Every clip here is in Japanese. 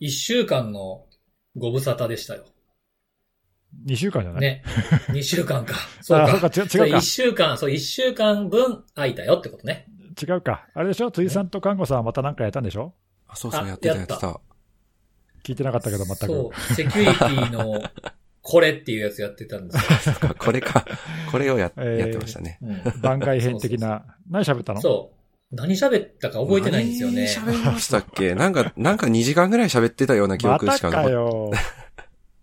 一週間のご無沙汰でしたよ。2週間じゃない？ね。二週間か。そ うあ、そうか。か、違う違うか一。週間、そう、一週間分空いたよってことね。違うか。あれでしょ？辻さんと看護さんはまた何かやったんでしょ？あ、そうそう、あやってた、やってた。聞いてなかったけど、全く。そう、セキュリティのこれっていうやつやってたんですよ。これか。これをや, えーやってましたね。うん番外編的な。何喋ったの？そう。何喋ったか覚えてないんですよね。何喋りましたっけ？なんか、なんか2時間ぐらい喋ってたような記憶しか残っ かよ。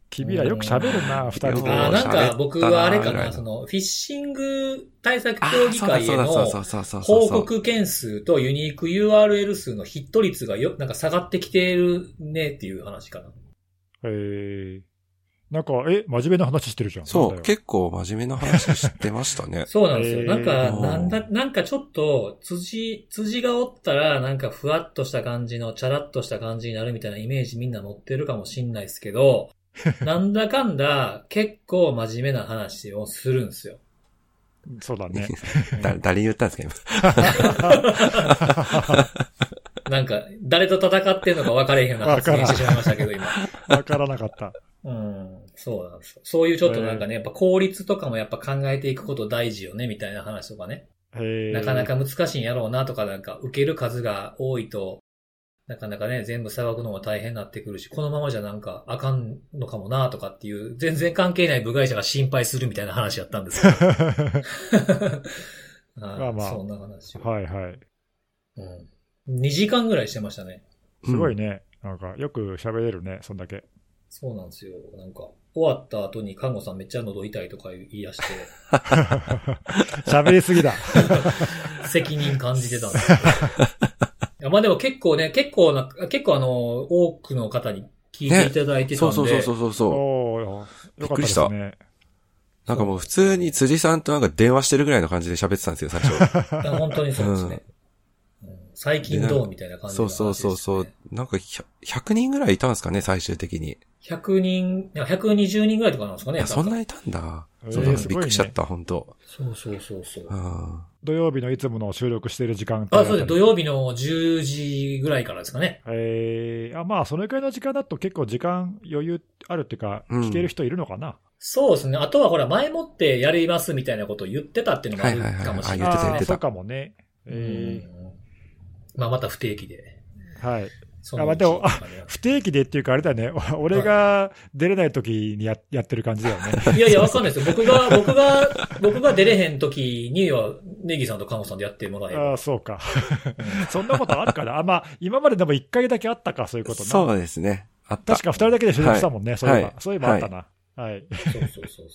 君らよく喋るな、二人で。あーなんか僕はあれかな、その、フィッシング対策あ協議会への報告件数とユニーク URL 数のヒット率がよ、なんか下がってきてるねっていう話かな。えー、なんか、え、真面目な話してるじゃん。そう、結構真面目な話してましたね。そうなんですよ。なんか、なんだ、なんかちょっと、辻、辻がおったら、なんかふわっとした感じの、チャラっとした感じになるみたいなイメージみんな持ってるかもしんないですけど、なんだかんだ、結構真面目な話をするんですよ。そうだね。だ、誰に言ったんですか、今？なんか、誰と戦ってんのか分かれへんような発言してしまいましたけど、今。わからなかった。うん、そうなんですよ。そういうちょっとなんかね、やっぱ効率とかもやっぱ考えていくこと大事よね、みたいな話とかね。なかなか難しいんやろうなとか、なんか受ける数が多いと、なかなかね、全部さばくのも大変になってくるし、このままじゃなんかあかんのかもなとかっていう、全然関係ない部外者が心配するみたいな話やったんですけど。まあまあそんな話を、はいはい。うん。2時間ぐらいしてましたね。すごいね。なんか、よく喋れるね、そんだけ。そうなんですよ。なんか、終わった後に看護さんめっちゃ喉痛いとか言い出して、喋りすぎだ。責任感じてたんですけど。いやまあでも結構ね、結構な、結構あの、多くの方に聞いていただいてたんで、そうそうそうそうそう。おーよかったですね。なんかもう普通に辻さんとなんか電話してるぐらいの感じで喋ってたんですよ、最初。いや本当にそうですね。うん最近どうみたいな感じのそうそうそうそう。なんか100 100人ぐらいいたんですかね、最終的に。100人、いや120人ぐらいとかなんですかね。いや、そんなないたんだ。えーそうだ、ねびっくりしちゃった、本当そうそうそうそう。うん。土曜日のいつもの収録している時間帯あ、そうです。土日。曜日の10時ぐらいからですかね。えー、あまあ、それくらいの時間だと結構時間余裕あるっていうか、うん聞ける人いるのかな？そうですね。あとはほら、前もってやりますみたいなことを言ってたっていうのもあるはいはいはいかもしれあないですね言ってた言って。たそうかもね。えうんまあまた不定期で。ー、はい。そあまあでも不定期でっていうか、あれだよね。お俺が出れない時にややってる感じだよね。いやいや、わかんないですよ。僕が、僕が、僕が出れへん時には、ネギさんとカモさんでやってもらえば。ああ、そうか。そんなことあるかな。あ、まあ、今まででも一回だけあったか、そういうことな。そうですね。あった。確か二人だけで収録したもんね、はいそういえば。はいそういえばあったな。はい。そうそうそう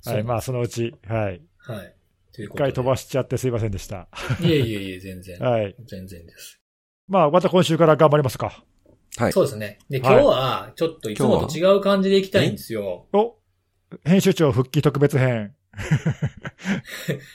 そう。はい、まあ、そのうち、はい。あ。はい。一回飛ばしちゃってすいませんでした。いえいえいえ、全然。はい。全然です。まあ、また今週から頑張りますか。はい。そうですね。で、今はい日は、ちょっといつもと違う感じでいきたいんですよ。お編集長復帰特別編。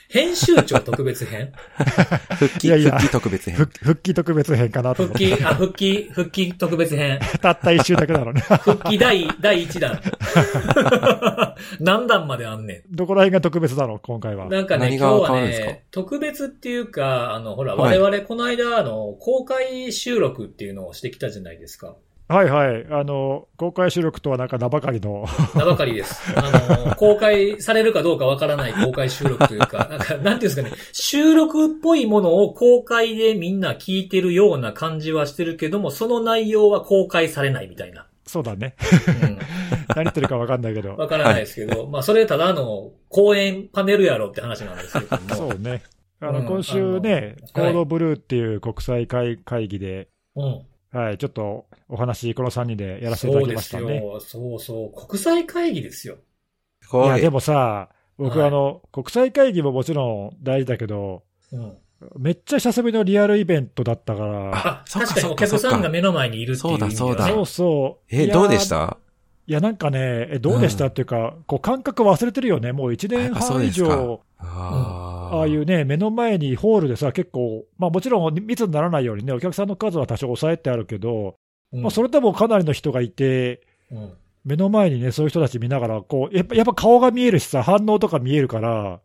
編集長特別編？復帰、いやいや復帰特別編。復復帰特別編かなと思って。復帰、あ、復帰、復帰特別編。たった一週だけなのね。復帰第、第1弾。何弾まであんねどこら辺が特別だろう、今回はん。。なんかね、今日はね、特別っていうか、あの、ほら、はい我々この間、あの、公開収録っていうのをしてきたじゃないですか。はいはい。あの、公開収録とはなんか名ばかりの。名ばかりです。あの、公開されるかどうかわからない公開収録というか、なんか、なんていうんですかね、収録っぽいものを公開でみんな聞いてるような感じはしてるけども、その内容は公開されないみたいな。そうだね。うん。何言ってるかわかんないけど。わからないですけど、まあ、それただの講演パネルやろって話なんですけども。そうね。あの、うん今週ね、コードブルーっていう国際会会議で、うん。はい、ちょっとお話、この3人でやらせていただきましたね。そうですよ。そうそう。国際会議ですよ。いや、でもさ、僕、はいあの、国際会議ももちろん大事だけど、うん。めっちゃ久しぶりのリアルイベントだったから、あ、確かにお客さんが目の前にいるっていう意味ではね。そうだそうだそうそう。え、いやどうでした？いや、なんかね、えどうでした？っていうか、こう感覚忘れてるよね。もう1年半以上、ああ。ああいうね、目の前にホールでさ、結構、まあもちろん密にならないようにね、お客さんの数は多少抑えてあるけど、うん。まあそれでもかなりの人がいて、うん。目の前にね、そういう人たち見ながら、こう、やっぱやっぱ顔が見えるしさ、反応とか見えるから、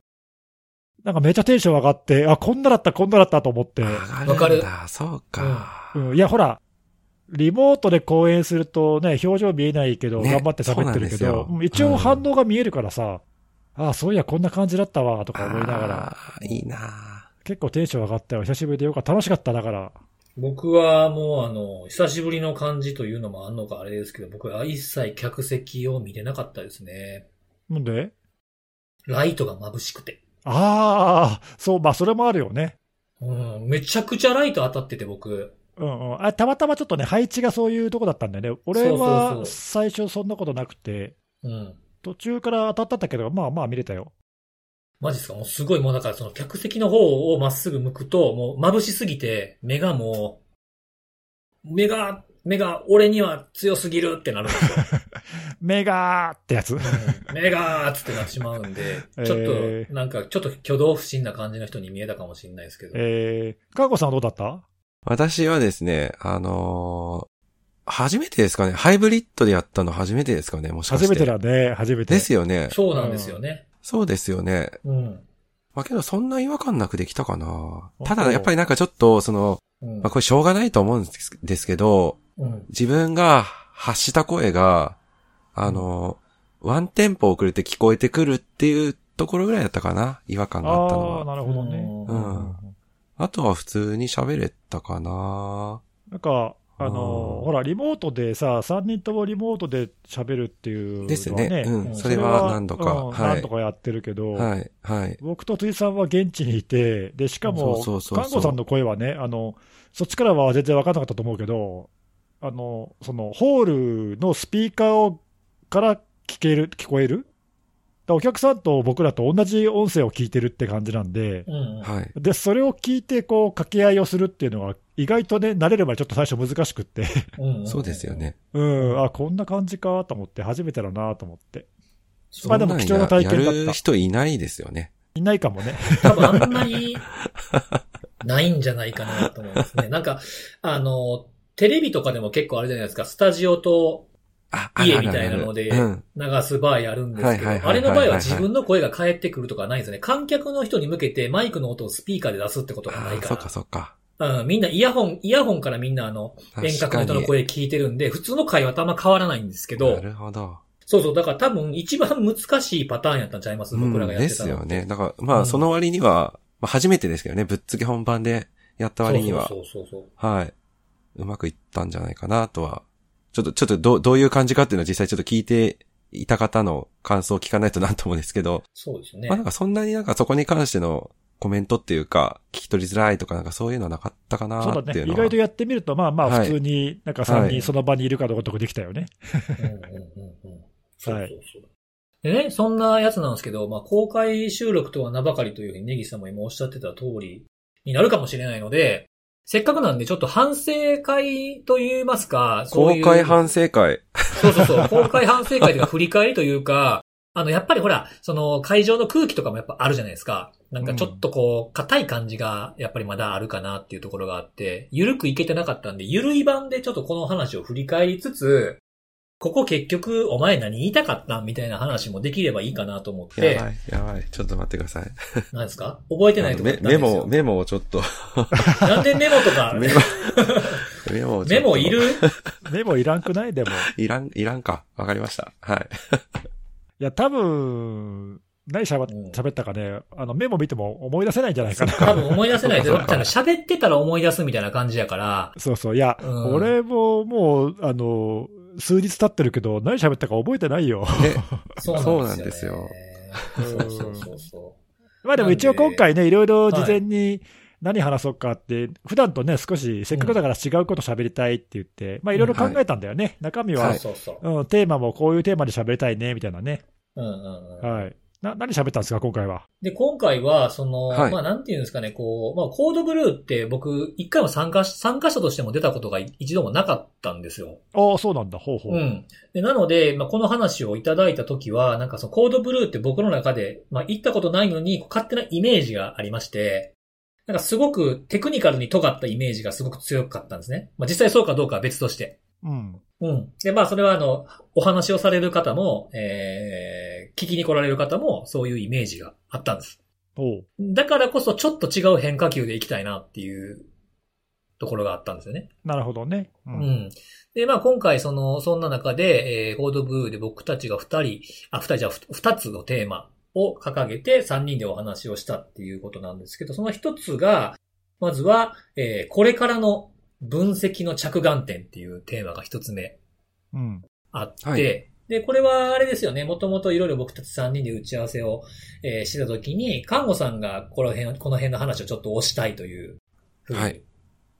なんかめちゃテンション上がって、あ、こんなだった、こんなだったと思って、わわかる。だ、そうか。うん、いや、ほら、リモートで講演するとね、表情見えないけど、ね頑張って喋ってるけど、一応反応が見えるからさ、ああ、そういや、こんな感じだったわ、とか思いながら、いいな結構テンション上がったよ。久しぶりでよかった。楽しかった、だから。僕はもうあの、久しぶりの感じというのもあんのかあれですけど、僕は一切客席を見れなかったですね。なんで？ライトが眩しくて。ああ、そう、まあ、それもあるよね。うん、めちゃくちゃライト当たってて僕。うんうん。あ、たまたまちょっとね、配置がそういうとこだったんだよね。俺そうそうはそう最初そんなことなくて、うん。途中から当たったけど、まあまあ見れたよ。マジですか？もうすごいもうだからその客席の方をまっすぐ向くと、もう眩しすぎて、目がもう、目が、目が俺には強すぎるってなるんですよ。メガーってやつ。うん目がーっつってなってしまうんで、えーちょっと、なんか、ちょっと挙動不審な感じの人に見えたかもしれないですけど。えー、かんこさんはどうだった？私はですね、あのー初めてですかね？ハイブリッドでやったの初めてですかね？もしかして。初めてだね、初めて。ですよね。そうなんですよね。そうですよね。うん。まあけどそんな違和感なくできたかなおただやっぱりなんかちょっと、その、うんまあこれしょうがないと思うんですけど、うん。自分が発した声が、あの、ワンテンポ遅れて聞こえてくるっていうところぐらいだったかな違和感があったのああ、は。なるほどね。うんあとは普通に喋れたかななんか、あのうんほら、リモートでさ、3人ともリモートで喋るっていうね。ですね。ううんん。それは何度か。うんはい何度。かやってるけど、はい。はい。僕と辻さんは現地にいて、で、しかも、看護さんの声はね、あの、そっちからは全然分からなかったと思うけど、あの、その、ホールのスピーカーをから聞ける、聞こえる？お客さんと僕らと同じ音声を聞いてるって感じなんで、うん。はい。で、それを聞いて、こう、掛け合いをするっていうのは、意外とね、慣れればちょっと最初難しくって、うんそうですよ。ね。うん、あ、こんな感じかと思って、初めてだなと思って。まあでも貴重な体験だったやる人いないですよね。いないかもね。多分あんまり、ないんじゃないかなと思いますね。なんか、あの、テレビとかでも結構あるじゃないですか、スタジオとあ、家みたいなのでうん。流す場合あるんですけど、あれの場合は自分の声が返ってくるとかないんですよね。観客の人に向けてマイクの音をスピーカーで出すってことがないかあそっかそっか。ら。うん、みんなイヤホン、イヤホンからみんなあの、遠隔の人の声聞いてるんで、普通の会話とあんま変わらないんですけなど、るほど。そうそう、だから多分一番難しいパターンやったんちゃいます？僕らがやっでてたのって。すよね。だから、まあ、うんその割には、まあ、初めてですけどね、ぶっつけ本番でやった割には、そうそうそうそう。はい。うまくいったんじゃないかなとは。ちょっと、ちょっとどう、どういう感じかっていうのは実際ちょっと聞いていた方の感想を聞かないとなんともですけど、そうですね。まあなんかそんなになんかそこに関してのコメントっていうか、聞き取りづらいとかなんかそういうのはなかったかなそうだね。っていうのは。意外とやってみると、まあまあ、はい普通になんか3はい人その場にいるかどうかとかできたよね。うんうんうんうんそうそうそう。でね、そんなやつなんですけど、まあ、公開収録とは名ばかりというふうにネギさんも今おっしゃってた通りになるかもしれないので、せっかくなんでちょっと反省会と言いますか、そういう公開反省会。そうそうそう、公開反省会というか振り返りというか、あの、やっぱりほら、その会場の空気とかもやっぱあるじゃないですか。なんかちょっとこう、硬い感じがやっぱりまだあるかなっていうところがあって、ゆるくいけてなかったんで、ゆるい版でちょっとこの話を振り返りつつ、ここ結局お前何言いたかったんみたいな話もできればいいかなと思って、やばい、やばい。ちょっと待ってください。何ですか？覚えてないとこメメモ、メモをちょっと。なんでメモとか、メモ、メモをちょっとメモいる？メモいらんくない？でも。いらん、いらんか。わかりました。はい。いや、多分、何しゃべったかね、あのメモ見ても思い出せないんじゃないかな。多分思い出せない。喋ってたら思い出すみたいな感じやから、そうそう。いや、うん俺ももう、あの、数日経ってるけど、何喋ったか覚えてないよ。で、そうなんですよ、ね。そうなんですよそうそうそうそ まあでも一応今回ね、いろいろ事はい前に何話そうかって、普段とね、少しせっかくだから違うこと喋りたいって言って、まあいろいろ考えたんだよね。中身う。は、そうそうそう。うん、テーマもこういうテーマで喋りたいね、みたいなね。うんうんうん。はい。な、何喋ったんですか、今回は？で、今回は、その、はいまあなんていうんですかね、こう、まあコードブルーって僕、一回も参加し、参加者としても出たことが一度もなかったんですよ。ああ、そうなんだ、ほうほう。うん。で、なので、まあこの話をいただいたときは、なんかそのコードブルーって僕の中で、まあ行ったことないのに、勝手なイメージがありまして、なんかすごくテクニカルに尖ったイメージがすごく強かったんですね。まあ実際そうかどうかは別として。うん。うん。で、まあ、それはあの、お話をされる方も、えー、聞きに来られる方も、そういうイメージがあったんです。おう。だからこそ、ちょっと違う変化球でいきたいなっていうところがあったんですよね。なるほどね。う。うんん。で、まあ今回その、そんな中で、えー、コードブルーで僕たちが二人、あ、二人じゃ二つのテーマを掲げて三人でお話をしたっていうことなんですけど、その一つが、まずは、えー、これからの分析の着眼点っていうテーマが一つ目うん。あって、はいで、これはあれですよね、もともといろいろ僕たち3人で打ち合わせを、えーしてた時に、看護さんがこの辺、この辺の話をちょっと押したいというふうにはい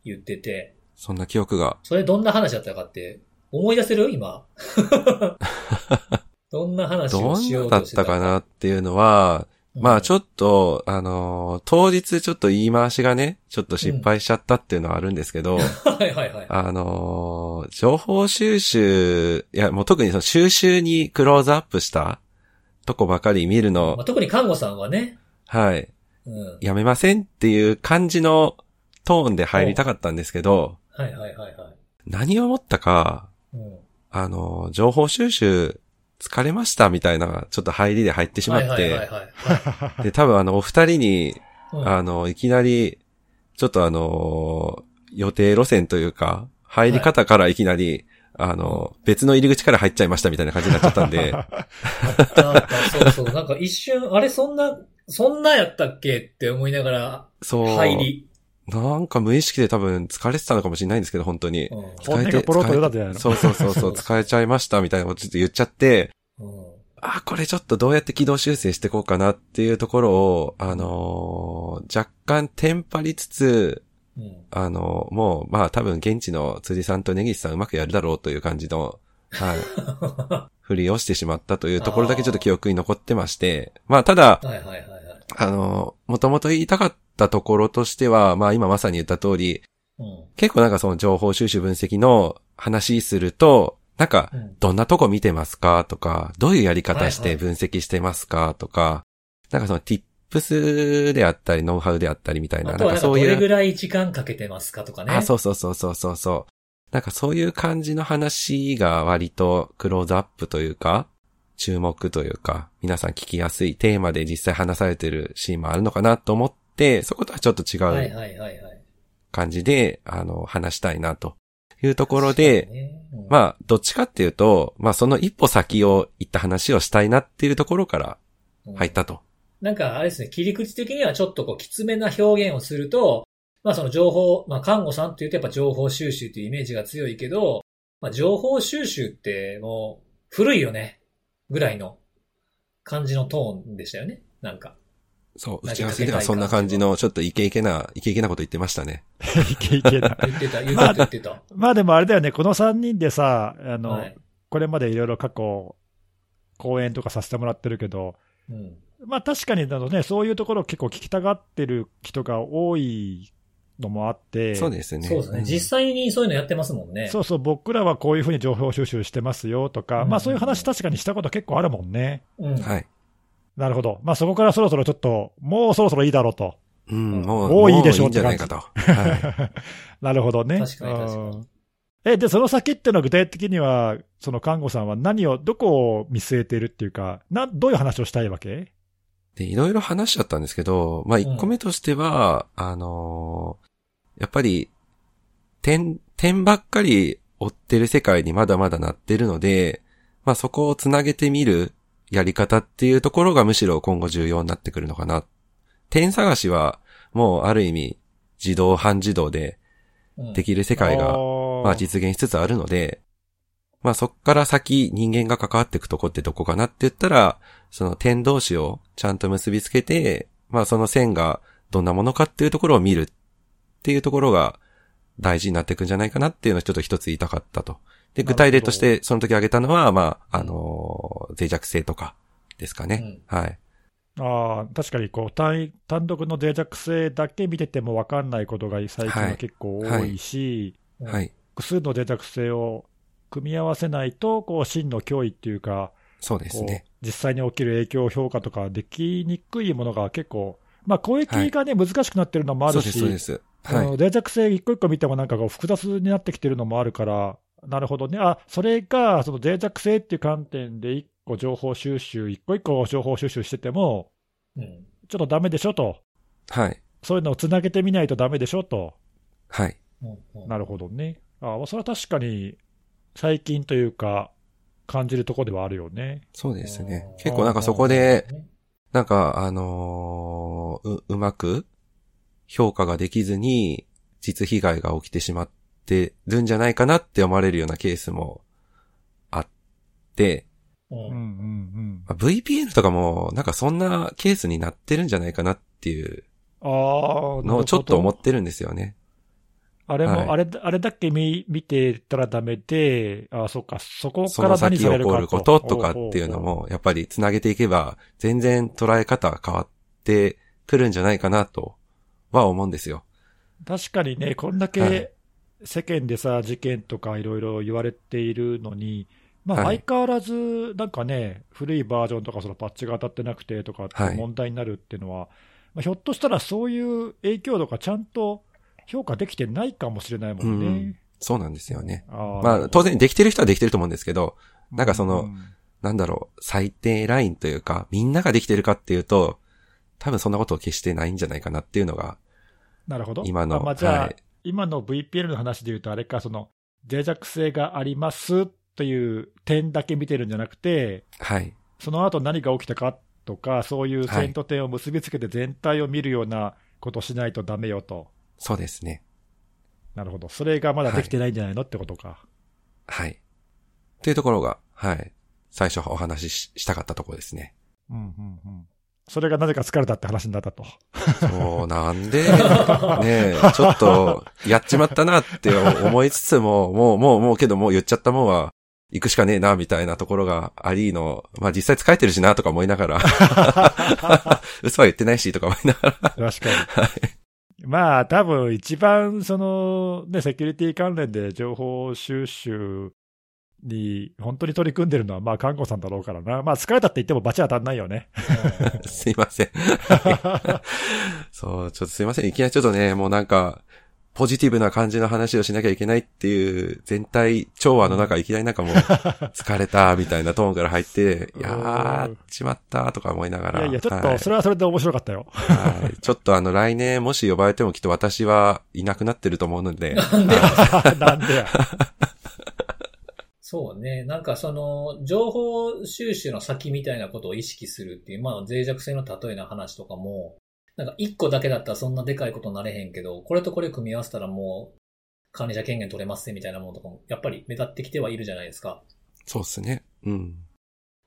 言ってて、そんな記憶が。それどんな話だったかって思い出せる？今。どんな話どをしよんなだっうとしてたたかなっていうのは、まあちょっっと、あのー当日ちょっと言い回しがね、ちょっと失敗しちゃったっていうのはあるんですけど、と。はいはいはい。あのー情報収集、いや、もう特にその収集にクローズアップしたとこばかり見るのまあ、、特に看護さんはね、はい、うん。やめませんっていう感じのトーンで入りたかったんですけど、はいはいはいはい。何を思ったか、うんあのー情報収集疲れましたみたいな、ちょっと入りで入ってしまって。で、多分あの、お二人に、うんあの、いきなり、ちょっとあのー予定路線というか、入り方からいきなり、あの、別の入り口から入っちゃいましたみたいな感じになっちゃったんで、そうそう。なんか一瞬、あれそんな、そんなやったっけって思いながら、そう。入り。なんか無意識で多分疲れてたのかもしれないんですけど、本当に。うん。本音がポロッと出たんじゃないのそうそうそうそう、疲れちゃいましたみたいなことちょっと言っちゃって、うん。あ、これちょっとどうやって軌道修正していこうかなっていうところを、あのー若干テンパりつつ、うん。あのーもう、まあ多分現地の辻さんと根岸さんうまくやるだろうという感じの、はい、ふりをしてしまったというところだけちょっと記憶に残ってまして、まあただ、はいはいはいはい。あのーもともと言いたかったところとしては、まあ今まさに言った通り、うん。結構なんかその情報収集分析の話すると、なんか、うん。どんなとこ見てますか？とか、どういうやり方して分析してますか？とか、なんかその tips であったり、ノウハウであったりみたいな、なんかそういう、れぐらい時間かけてますか？とかね。あ、そうそうそうそうそうそう。なんかそういう感じの話が割とクローズアップというか、注目というか、皆さん聞きやすいテーマで実際話されてるシーンもあるのかなと思って、そことはちょっと違はいう。感じで、あの、話したいなというところで、ねうんまあ、どっちかっていうと、まあ、その一歩先を行った話をしたいなっていうところから入ったと。なんか、あれですね、切り口的にはちょっとこう、きつめな表現をすると、まあその情報、まあ看護さんって言うとやっぱ情報収集っていうイメージが強いけど、まあ情報収集ってもう古いよね、ぐらいの感じのトーンでしたよね、なんか。そう、打ち合わせではそんな感じの、ちょっとイケイケな、イケイケなこと言ってましたね。いけいけな。言ってた、言ってた、言ってた。まあでもあれだよね、この3人でさ、あの、はい。これまでいろいろ過去、講演とかさせてもらってるけど、うん。まあ確かにあの、ね、そういうところを結構聞きたがってる人が多いのもあって、そうですね。そうですね。ん実際にそういうのやってますもんね。そうそう、僕らはこういうふうに情報収集してますよとか、うんまあそういう話確かにしたこと結構あるもんね。うん。はい。なるほど。まあそこからそろそろちょっと、もうそろそろいいだろうと。うん、もう、もういいでしょうもういいんじゃないかと。はい。なるほどね。確かに確かにうんえ、で、その先っていうのは具体的には、その看護さんは何を、どこを見据えているっていうか、な、どういう話をしたいわけ？で、いろいろ話しちゃったんですけど、まあ、一個目としては、あのーやっぱり、点、点ばっかり追ってる世界にまだまだなってるので、まあ、そこをつなげてみるやり方っていうところがむしろ今後重要になってくるのかな。点探しは、もうある意味、自動、半自動でうんできる世界が、まあ実現しつつあるので、まあそっから先人間が関わっていくとこってどこかなって言ったら、その点同士をちゃんと結びつけて、まあその線がどんなものかっていうところを見るっていうところが大事になっていくんじゃないかなっていうのをちょっと一つ言いたかったと。で、具体例としてその時挙げたのは、まあ、あのー脆弱性とかですかね。はい。ああ、確かにこう単位、単独の脆弱性だけ見てても分かんないことが最近は結構多いし、うんはい。複数の脆弱性を組み合わせないと、こう真の脅威っていうか、そうですね。実際に起きる影響評価とかできにくいものが結構、まあ、攻撃がね、難しくなってるのもあるそうです、そうでし、す。はい。脆弱性一個一個見てもなんかこう複雑になってきてるのもあるから、なるほどね。あ、それが、その脆弱性っていう観点で一個情報収集、一個一個情報収集してても、うん。ちょっとダメでしょと。はい。そういうのをつなげてみないとダメでしょと。はい。なるほどね。あそれは確かに、最近というか、感じるところではあるよね。そうですね結構なんかそこで、なんか、あのーう、うまく評価ができずに実被害が起きてしまってるんじゃないかなって思われるようなケースもあって、うん。うんうんまあ VPN とかもなんかそんなケースになってるんじゃないかなっていうのをちょっと思っってるんですよね。あれも、はい。あれ、あれだけ見、見てたらダメで、あそっか、そこそからの先起何されるかこることとかっていうのも、やっぱり繋げていけば、全然捉え方が変わってくるんじゃないかなとは思うんですよ。確かにね、こんだはいけ世間でさ、事件とかいろいろ言われているのに、まあ、はい相変わらず、なんかね、古いバージョンとか、そのパッチが当たってなくてとか問題になるっていうのは、まあ、ひょっとしたらそういう影響度がちゃんと評価できてないかもしれないもんね。うんそうなんですよね。あーまあ、当然できてる人はできてると思うんですけど、なんかそのうんなんだろう、最低ラインというか、みんなができてるかっていうと、多分そんなことを決してないんじゃないかなっていうのが、なるほど。今のあまあ、じゃあ、はい今の VPN の話で言うと、あれか、その、脆弱性がありますという点だけ見てるんじゃなくて、はい。その後何が起きたかとか、そういう線と点を結びつけて全体を見るようなことしないとダメよと。そうですね。なるほど。それがまだできてないんじゃないの、ってことか。はい。っていうところが、はい。最初お話しししたかったところですね。うんうんうん。それがなぜか疲れたって話になったと。そう、なんで、ねえ、ちょっと、やっちまったなって思いつつも、もう、もう、もうけどもう言っちゃったもんは、行くしかねえな、みたいなところがありの、まあ実際疲れてるしな、とか思いながら、嘘は言ってないし、とか思いながら、確かに。まあ、多分一番、その、ね、セキュリティ関連で情報収集に本当に取り組んでるのは、まあ、看護さんだろうからな。まあ、疲れたって言ってもバチ当たんないよね。すいません。そう、ちょっとすいません。いきなりちょっとね、もうなんか、ポジティブな感じの話をしなきゃいけないっていう全体調和の中いきなりなんかもう、疲れたみたいなトーンから入って、いやー、ちまったとか思いながら。いやいや、ちょっと、はいそれはそれで面白かったよ。はいちょっとあの来年もし呼ばれてもきっと私はいなくなってると思うので、なんでなんでや。そうね。なんかその、情報収集の先みたいなことを意識するっていう、まあ脆弱性の例えの話とかも、なんか一個だけだったらそんなでかいことになれへんけど、これとこれ組み合わせたらもう、管理者権限取れますねみたいなものとかも、やっぱり目立ってきてはいるじゃないですか。そうですね。うん。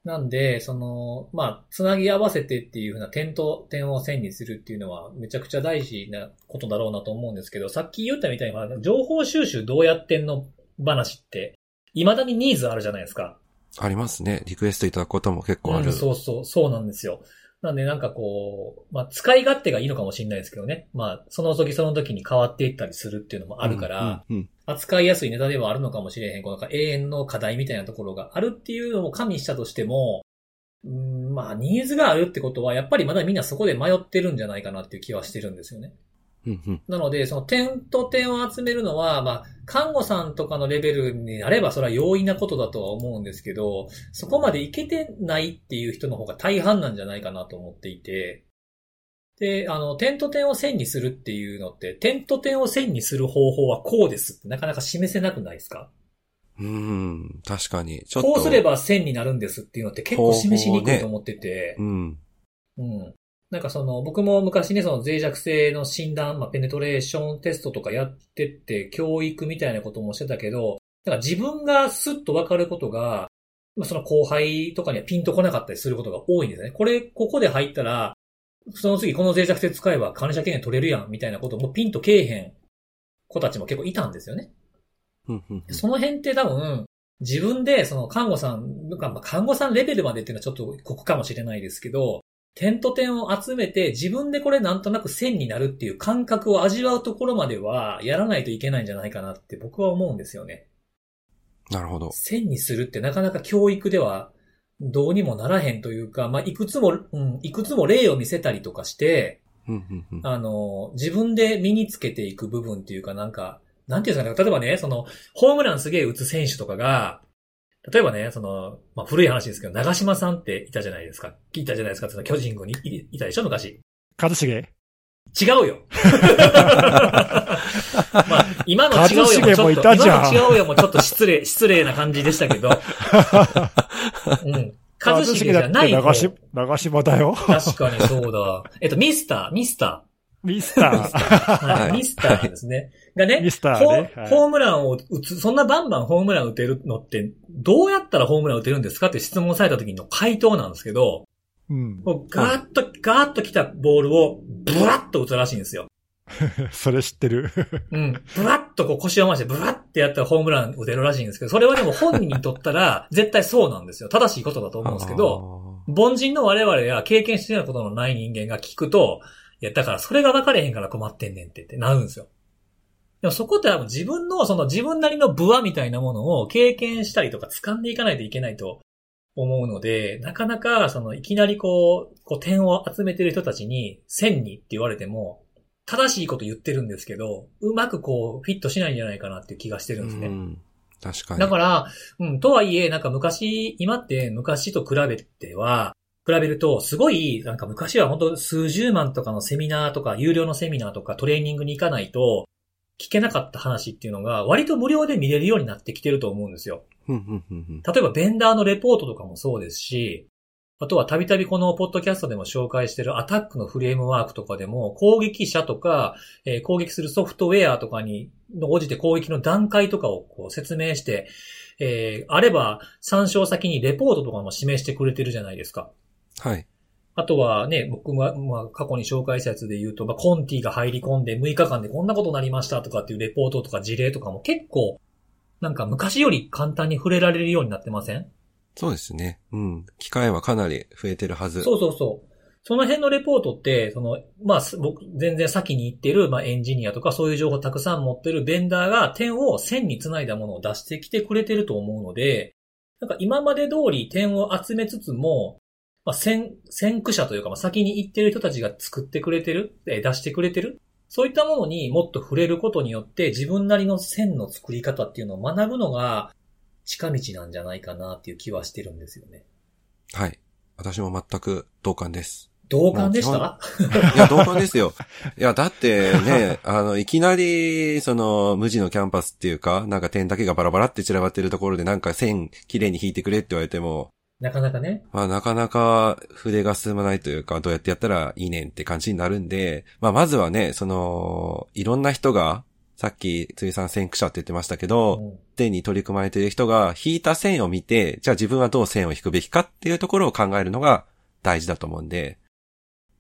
なんで、その、まあ、つなぎ合わせてっていうふうな点と点を線にするっていうのはめちゃくちゃ大事なことだろうなと思うんですけど、さっき言ったみたいに、情報収集どうやってんの話って、未だにニーズあるじゃないですか。ありますね。リクエストいただくことも結構ある。うん、そうそう、そうなんですよ。なんでなんかこう、まあ、使い勝手がいいのかもしれないですけどね。まあ、その時その時に変わっていったりするっていうのもあるから、うんうん扱いやすいネタではあるのかもしれへん。この永遠の課題みたいなところがあるっていうのを加味したとしても、うんまあ、ニーズがあるってことは、やっぱりまだみんなそこで迷ってるんじゃないかなっていう気はしてるんですよね。うんうんなので、その点と点を集めるのは、まあ、看護さんとかのレベルになればそれは容易なことだとは思うんですけど、そこまでいけてないっていう人の方が大半なんじゃないかなと思っていて、で、あの、点と点を線にするっていうのって、点と点を線にする方法はこうですってなかなか示せなくないですか？うん、確かに。ちょっと。こうすれば線になるんですっていうのって結構示しにくいと思ってて、うん。うん。なんかその、僕も昔ね、その脆弱性の診断、まあ、ペネトレーションテストとかやってって、教育みたいなこともしてたけど、なんか自分がスッとわかることが、まあ、その後輩とかにはピンとこなかったりすることが多いんですね。これ、ここで入ったら、その次この脆弱性使えば管理者権限取れるやん、みたいなこともピンとけえへん子たちも結構いたんですよね。その辺って多分、自分でその看護さん、なんかまあ看護さんレベルまでっていうのはちょっと酷かもしれないですけど、点と点を集めて自分でこれなんとなく線になるっていう感覚を味わうところまではやらないといけないんじゃないかなって僕は思うんですよね。なるほど。線にするってなかなか教育ではどうにもならへんというか、まあ、いくつも、うん、いくつも例を見せたりとかして、あの、自分で身につけていく部分っていうかなんか、なんていうんですかね、例えばね、その、ホームランすげえ打つ選手とかが、例えばね、その、まあ、古い話ですけど、長島さんっていたじゃないですか。いたじゃないですか、その巨人軍にいいたでしょ、昔。一茂違うよ。まあ、今の違うよもちょっと、今の違うよもちょっと失礼、失礼な感じでしたけど。うん。一茂じゃない方長し長島だよ。確かにそうだ。えっと、ミスター、ミスタミスター。ミスターですね。がね、ミスターホね。はいーホームランを打つ、そんなバンバンホームラン打てるのって、どうやったらホームラン打てるんですかって質問された時の回答なんですけど、うん。もうガーッと、ガーッと来たボールを、ブワッと打つらしいんですよ。それ知ってる。うん。ブワッとこう腰を回して、ブワッてやったらホームラン打てるらしいんですけど、それはでも本人にとったら、絶対そうなんですよ。正しいことだと思うんですけど、凡人の我々や経験してないことのない人間が聞くと、いや、だからそれが分かれへんから困ってんねんってってなるんですよ。でもそこって多分自分の、その自分なりのブワみたいなものを経験したりとか掴んでいかないといけないと思うので、なかなか、その、いきなりこう、こう点を集めてる人たちに、千にって言われても、正しいこと言ってるんですけど、うまくこう、フィットしないんじゃないかなっていう気がしてるんですね。うん確かに。だから、うん、とはいえ、なんか昔、今って昔と比べては、比べると、すごい、なんか昔は本当数十万とかのセミナーとか、有料のセミナーとかトレーニングに行かないと、聞けなかった話っていうのが、割と無料で見れるようになってきてると思うんですよ。例えば、ベンダーのレポートとかもそうですし、あとはたびたびこのポッドキャストでも紹介してるアタックのフレームワークとかでも、攻撃者とか、えー攻撃するソフトウェアとかに、の応じて攻撃の段階とかをこう説明して、えーあれば参照先にレポートとかも示してくれてるじゃないですか。はい。あとはね、僕が、まあ、過去に紹介したやつで言うと、まあ、コンティが入り込んで6日間でこんなことになりましたとかっていうレポートとか事例とかも結構、なんか昔より簡単に触れられるようになってません？そうですね。うん。機会はかなり増えてるはず。そうそうそう。その辺のレポートって、その、まあ、す僕、全然先に行ってる、まあ、エンジニアとかそういう情報をたくさん持ってるベンダーが点を線につないだものを出してきてくれてると思うので、なんか今まで通り点を集めつつも、まあ、先、先駆者というか、まあ、先に行ってる人たちが作ってくれてる、えー出してくれてる。そういったものにもっと触れることによって、自分なりの線の作り方っていうのを学ぶのが、近道なんじゃないかなっていう気はしてるんですよね。はい。私も全く同感です。同感でした？いや、同感ですよ。いや、だってね、あの、いきなり、その、無地のキャンパスっていうか、なんか点だけがバラバラって散らばってるところで、なんか線綺麗に引いてくれって言われても、なかなかね。まあ、なかなか筆が進まないというか、どうやってやったらいいねんって感じになるんで、まあ、まずはね、その、いろんな人が、さっき、つゆさん先駆者って言ってましたけど、うん点に取り組まれている人が引いた線を見て、じゃあ自分はどう線を引くべきかっていうところを考えるのが大事だと思うんで、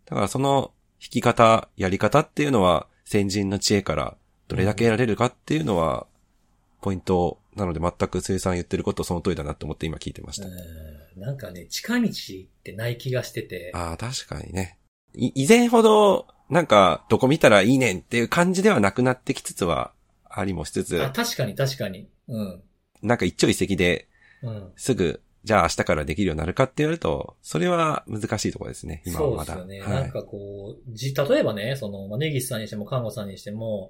だからその引き方、やり方っていうのは先人の知恵からどれだけ得られるかっていうのはポイントなので全くつゆさん言ってることその通りだなと思って今聞いてました。うんなんかね、近道ってない気がしてて。ああ、確かにね。い以前ほど、なんか、どこ見たらいいねんっていう感じではなくなってきつつは、ありもしつつ、あ、確かに確かに。うん。なんか一朝一夕でうん。すぐ、じゃあ明日からできるようになるかって言われると、それは難しいところですね、今はそうまだ。ですよね。はい。なんかこう、じ、例えばね、その、まあ、ネギスさんにしても、看護さんにしても、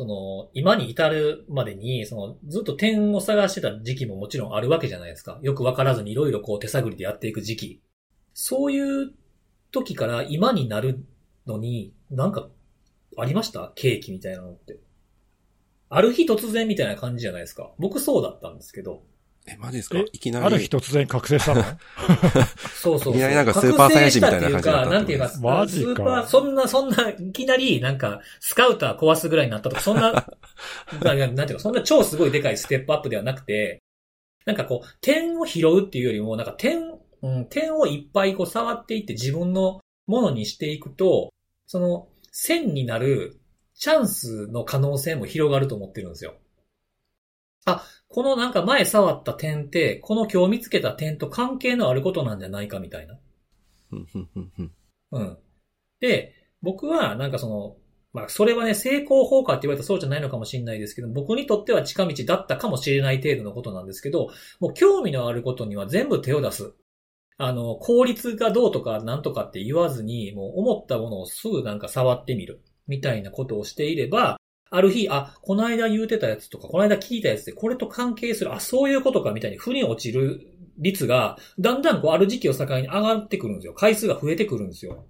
その、今に至るまでに、その、ずっと点を探してた時期ももちろんあるわけじゃないですか。よくわからずにいろいろこう手探りでやっていく時期。そういう時から今になるのに、なんか、ありました？ケーキみたいなのって。ある日突然みたいな感じじゃないですか。僕そうだったんですけど。え、マジですか？えいきなり。ある日突然覚醒したの？そ うそうそう。いきなりなんかスーパーサイヤ人みたいな感じになったなんていうか、マジかスーパー、そんな、そんな、いきなり、なんか、スカウター壊すぐらいになったとか、そんな、ななんていうか、そんな超すごいでかいステップアップではなくて、なんかこう、点を拾うっていうよりも、なんか点、うん、点をいっぱいこう触っていって自分のものにしていくと、その、線になるチャンスの可能性も広がると思ってるんですよ。あ、このなんか前触った点って、この今日見つけた点と関係のあることなんじゃないかみたいな。うん。で、僕はなんかその、まあそれはね、成功法かって言われたらそうじゃないのかもしれないですけど、僕にとっては近道だったかもしれない程度のことなんですけど、もう興味のあることには全部手を出す。あの、効率がどうとかなんとかって言わずに、もう思ったものをすぐなんか触ってみる。みたいなことをしていれば、ある日、あ、この間言うてたやつとか、この間聞いたやつで、これと関係する、あ、そういうことかみたいに腑に落ちる率が、だんだんこう、ある時期を境に上がってくるんですよ。回数が増えてくるんですよ。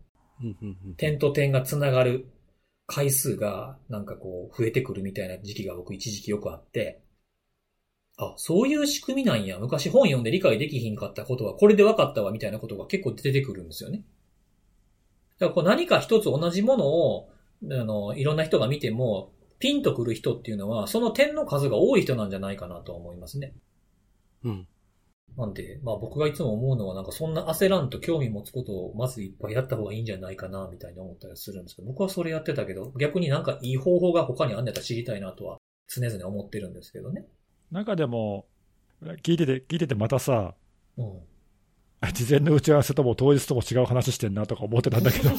点と点がつながる回数がなんかこう増えてくるみたいな時期が僕一時期よくあって、あ、そういう仕組みなんや。昔本読んで理解できひんかったことはこれで分かったわみたいなことが結構出てくるんですよね。だからこう何か一つ同じものを、あの、いろんな人が見ても、ピンとくる人っていうのは、その点の数が多い人なんじゃないかなとは思いますね。うん。なんで、まあ僕がいつも思うのはなんかそんな焦らんと興味持つことをまずいっぱいやった方がいいんじゃないかなみたいに思ったりするんですけど、僕はそれやってたけど、逆になんかいい方法が他にあんねたら知りたいなとは常々思ってるんですけどね。なんかでも、聞いてて、聞いててまたさ、うん。事前の打ち合わせとも当日とも違う話してんなとか思ってたんだけど、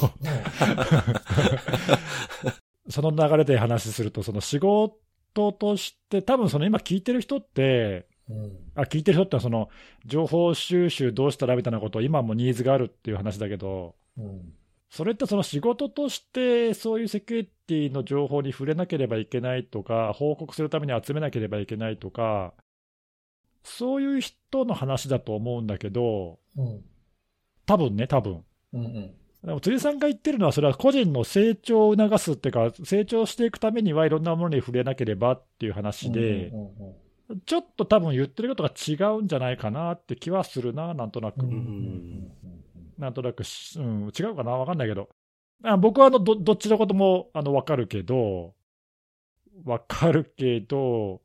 その流れで話すると、その仕事として、多分その今聞いてる人って、うん。あ聞いてる人ってその情報収集どうしたらみたいなこと、今もニーズがあるっていう話だけど、うん。それってその仕事として、そういうセキュリティの情報に触れなければいけないとか、報告するために集めなければいけないとか、そういう人の話だと思うんだけど、うん。多分ね、多分うん。うん。でも辻さんが言ってるのは、それは個人の成長を促すっていうか、成長していくためにはいろんなものに触れなければっていう話でちょっと多分言ってることが違うんじゃないかなって気はするな、なんとなく。なんとなくし、うん、違うかな、わかんないけど。あ僕はあのどどっちのこともあの分かるけど、分かるけど、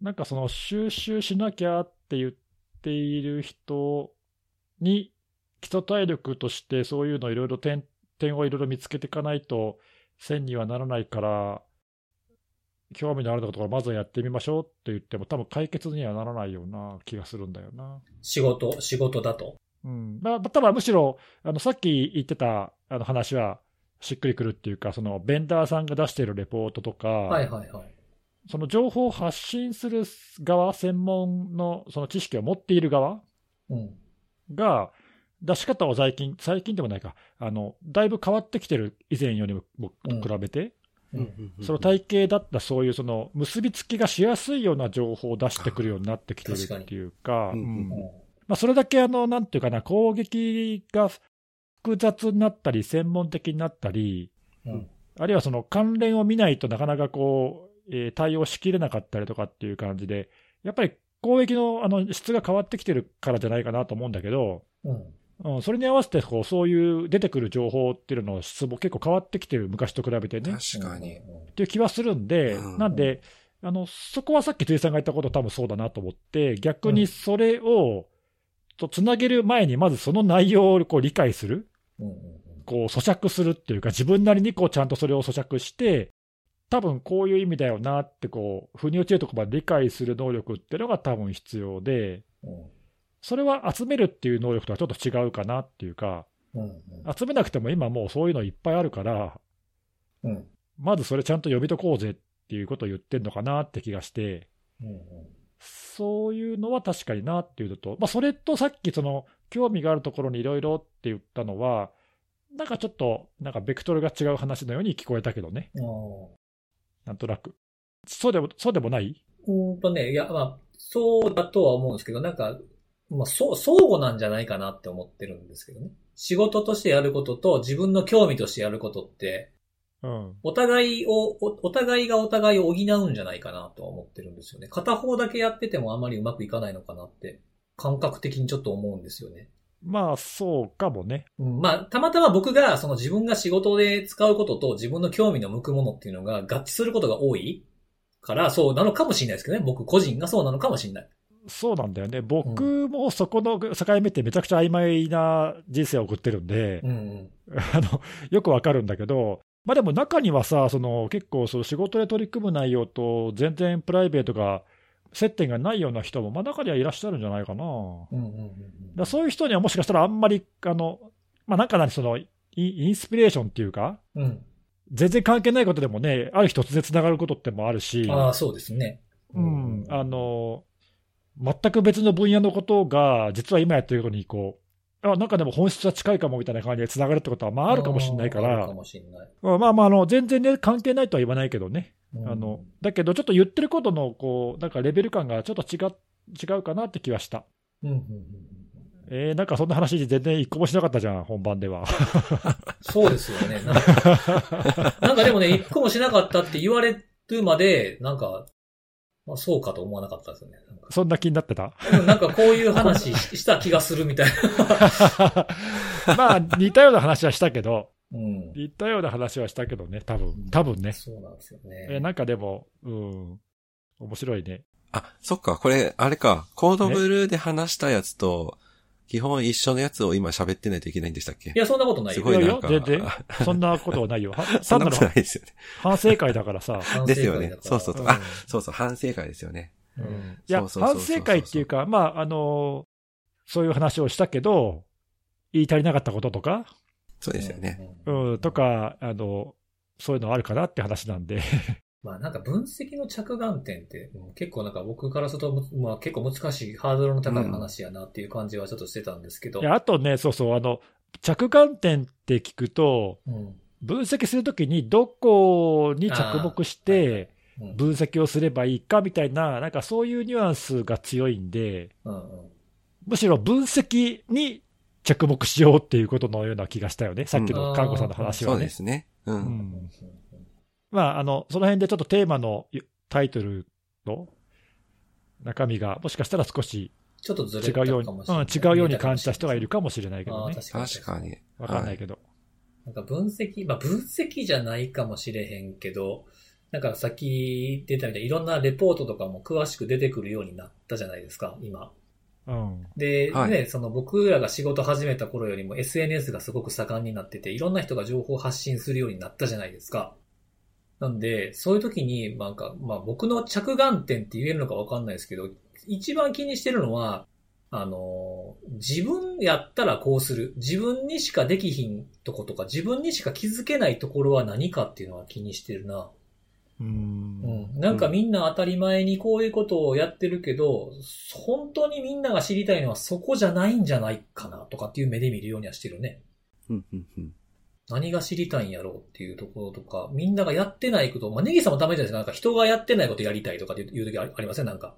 なんかその収集しなきゃって言っている人に、基礎体力としてそういうのいろいろ点点をいろいろ見つけていかないと、線にはならないから、興味のあるところまずはやってみましょうって言っても、多分解決にはならないような気がするんだよな。仕事、仕事だと。うんまあ、ただむしろあのさっき言ってたあの話はしっくりくるっていうか、そのベンダーさんが出しているレポートとか、はいはいはい。その情報を発信する側、専門のその知識を持っている側うん。が、出し方を最近、最近でもないか、あのだいぶ変わってきてる、以前よりもうん比べて、うん。その体系だったそういうその結びつきがしやすいような情報を出してくるようになってきてるっていうか、まあ、それだけあの、なんていうかな、攻撃が複雑になったり、専門的になったり、うん。あるいはその関連を見ないとなかなかこう、えー対応しきれなかったりとかっていう感じで、やっぱり攻撃のあの質が変わってきてるからじゃないかなと思うんだけど、うん。うん、それに合わせてこうそういう出てくる情報っていうのの質も結構変わってきてる、昔と比べてね。確かに。っていう気はするんで、うんなんで、あのそこはさっき辻さんが言ったこと、多分そうだなと思って、逆にそれを、とつなげる前に、まずその内容をこう理解する。こう咀嚼するっていうか、自分なりにこうちゃんとそれを咀嚼して、多分こういう意味だよなってこう、腑に落ちるところまで理解する能力っていうのが多分必要で、うん。それは集めるっていう能力とはちょっと違うかなっていうか、うん。集めなくても今もうそういうのいっぱいあるから、うん。まずそれちゃんと読み解こうぜっていうことを言ってんのかなって気がして、うん。そういうのは確かになっていうのと、まあ、それとさっきその興味があるところにいろいろって言ったのは、なんかちょっと、なんかベクトルが違う話のように聞こえたけどね、なんとなく。そうでも、そうでもない？ーうーんとね、いや、まあ、そうだとは思うんですけど、なんか、まあ、そう、相互なんじゃないかなって思ってるんですけどね。仕事としてやることと自分の興味としてやることって、うん。お互いを、おお互いがお互いを補うんじゃないかなとは思ってるんですよね。片方だけやっててもあまりうまくいかないのかなって、感覚的にちょっと思うんですよね。まあ、そうかもね。うん、まあ、たまたま僕が、その自分が仕事で使うことと自分の興味の向くものっていうのが合致することが多いから、そうなのかもしれないですけどね。僕個人がそうなのかもしれない。そうなんだよね。僕もそこの境目ってめちゃくちゃ曖昧な人生を送ってるんで、うんうん。あのよくわかるんだけど、まあ、でも中にはさ、その結構そう仕事で取り組む内容と全然プライベートが接点がないような人も、まあ、中にはいらっしゃるんじゃないかな。だかうんうんうんらそういう人にはもしかしたらあんまり、あのまあ、なんか何そのイインスピレーションっていうか、うん。うん。全然関係ないことでもね、ある日突然つながることってもあるし、ああ、そうですね。うん、あの全く別の分野のことが、実は今やってることにこう、あなんかでも本質は近いかもみたいな感じでつながるってことは、まあ、あるかもしれないからあるか、もしれない。まあまああの、全然ね、関係ないとは言わないけどね、うんあのだけど、ちょっと言ってることのこうなんかレベル感がちょっと違う違うかなって気はした。うんうんうんえー、なんかそんな話全然一個もしなかったじゃん、本番では。そうですよね。なんか なんかでもね、一個もしなかったって言われるまで、なんか、まあ、そうかと思わなかったですよね。なんかそんな気になってた？うんなんかこういう話し した気がするみたいな。まあ、似たような話はしたけど、うん。似たような話はしたけどね、多分多分ね。そうなんですよえーね。なんかでも、うん、面白いね。あ、そっか、これ、あれか、コードブルーで話したやつと、基本一緒のやつを今喋ってないといけないんでしたっけ？いや、そんなことないよ。すごいなんか。全然そんなことはないよ。そんなことないですよね。反省会だからさ。ですよねそうそうそう。うんあ、そうそう、反省会ですよね。ううんんいや、そうそうそうそう反省会っていうか、まあ、あの、そういう話をしたけど、言い足りなかったこととか、そうですよね。。うんうん、とか、あの、そういうのあるかなって話なんで。まあなんか分析の着眼点って、うん結構なんか僕からするとむ、まあ結構難しいハードルの高い話やなっていう感じはちょっとしてたんですけど。いやあとね、そうそう、あの、着眼点って聞くと、うん分析するときにどこに着目してうん分析をすればいいかみたいな、なんかそういうニュアンスが強いんで、うんうんむしろ分析に着目しようっていうことのような気がしたよね。さっきうんの看護さんの話はねそうで。すね。う。うんんまあ、あの、その辺でちょっとテーマのタイトルの中身が、もしかしたら少しちょっとずれた違うように、うんかもしれない。違うように感じた人がいるかもしれないけどね。確かに。わかんないけど。なんか分析、まあ分析じゃないかもしれへんけど、なんかさっき出たみたいにいろんなレポートとかも詳しく出てくるようになったじゃないですか、今。うん。で、はいね、その僕らが仕事始めた頃よりも SNS がすごく盛んになってて、いろんな人が情報を発信するようになったじゃないですか。なんで、そういう時に、なんか、まあ僕の着眼点って言えるのかわかんないですけど、一番気にしてるのは、あの、自分やったらこうする。自分にしかできひんとことか、自分にしか気づけないところは何かっていうのは気にしてるな。う。うんん。なんかみんな当たり前にこういうことをやってるけど、本当にみんなが知りたいのはそこじゃないんじゃないかなとかっていう目で見るようにはしてるね。うんうんうん何が知りたいんやろうっていうところとか、みんながやってないこと、まあ、ネギさんもダメじゃないですか。なんか人がやってないことやりたいとかっていう時ありありません？なんか。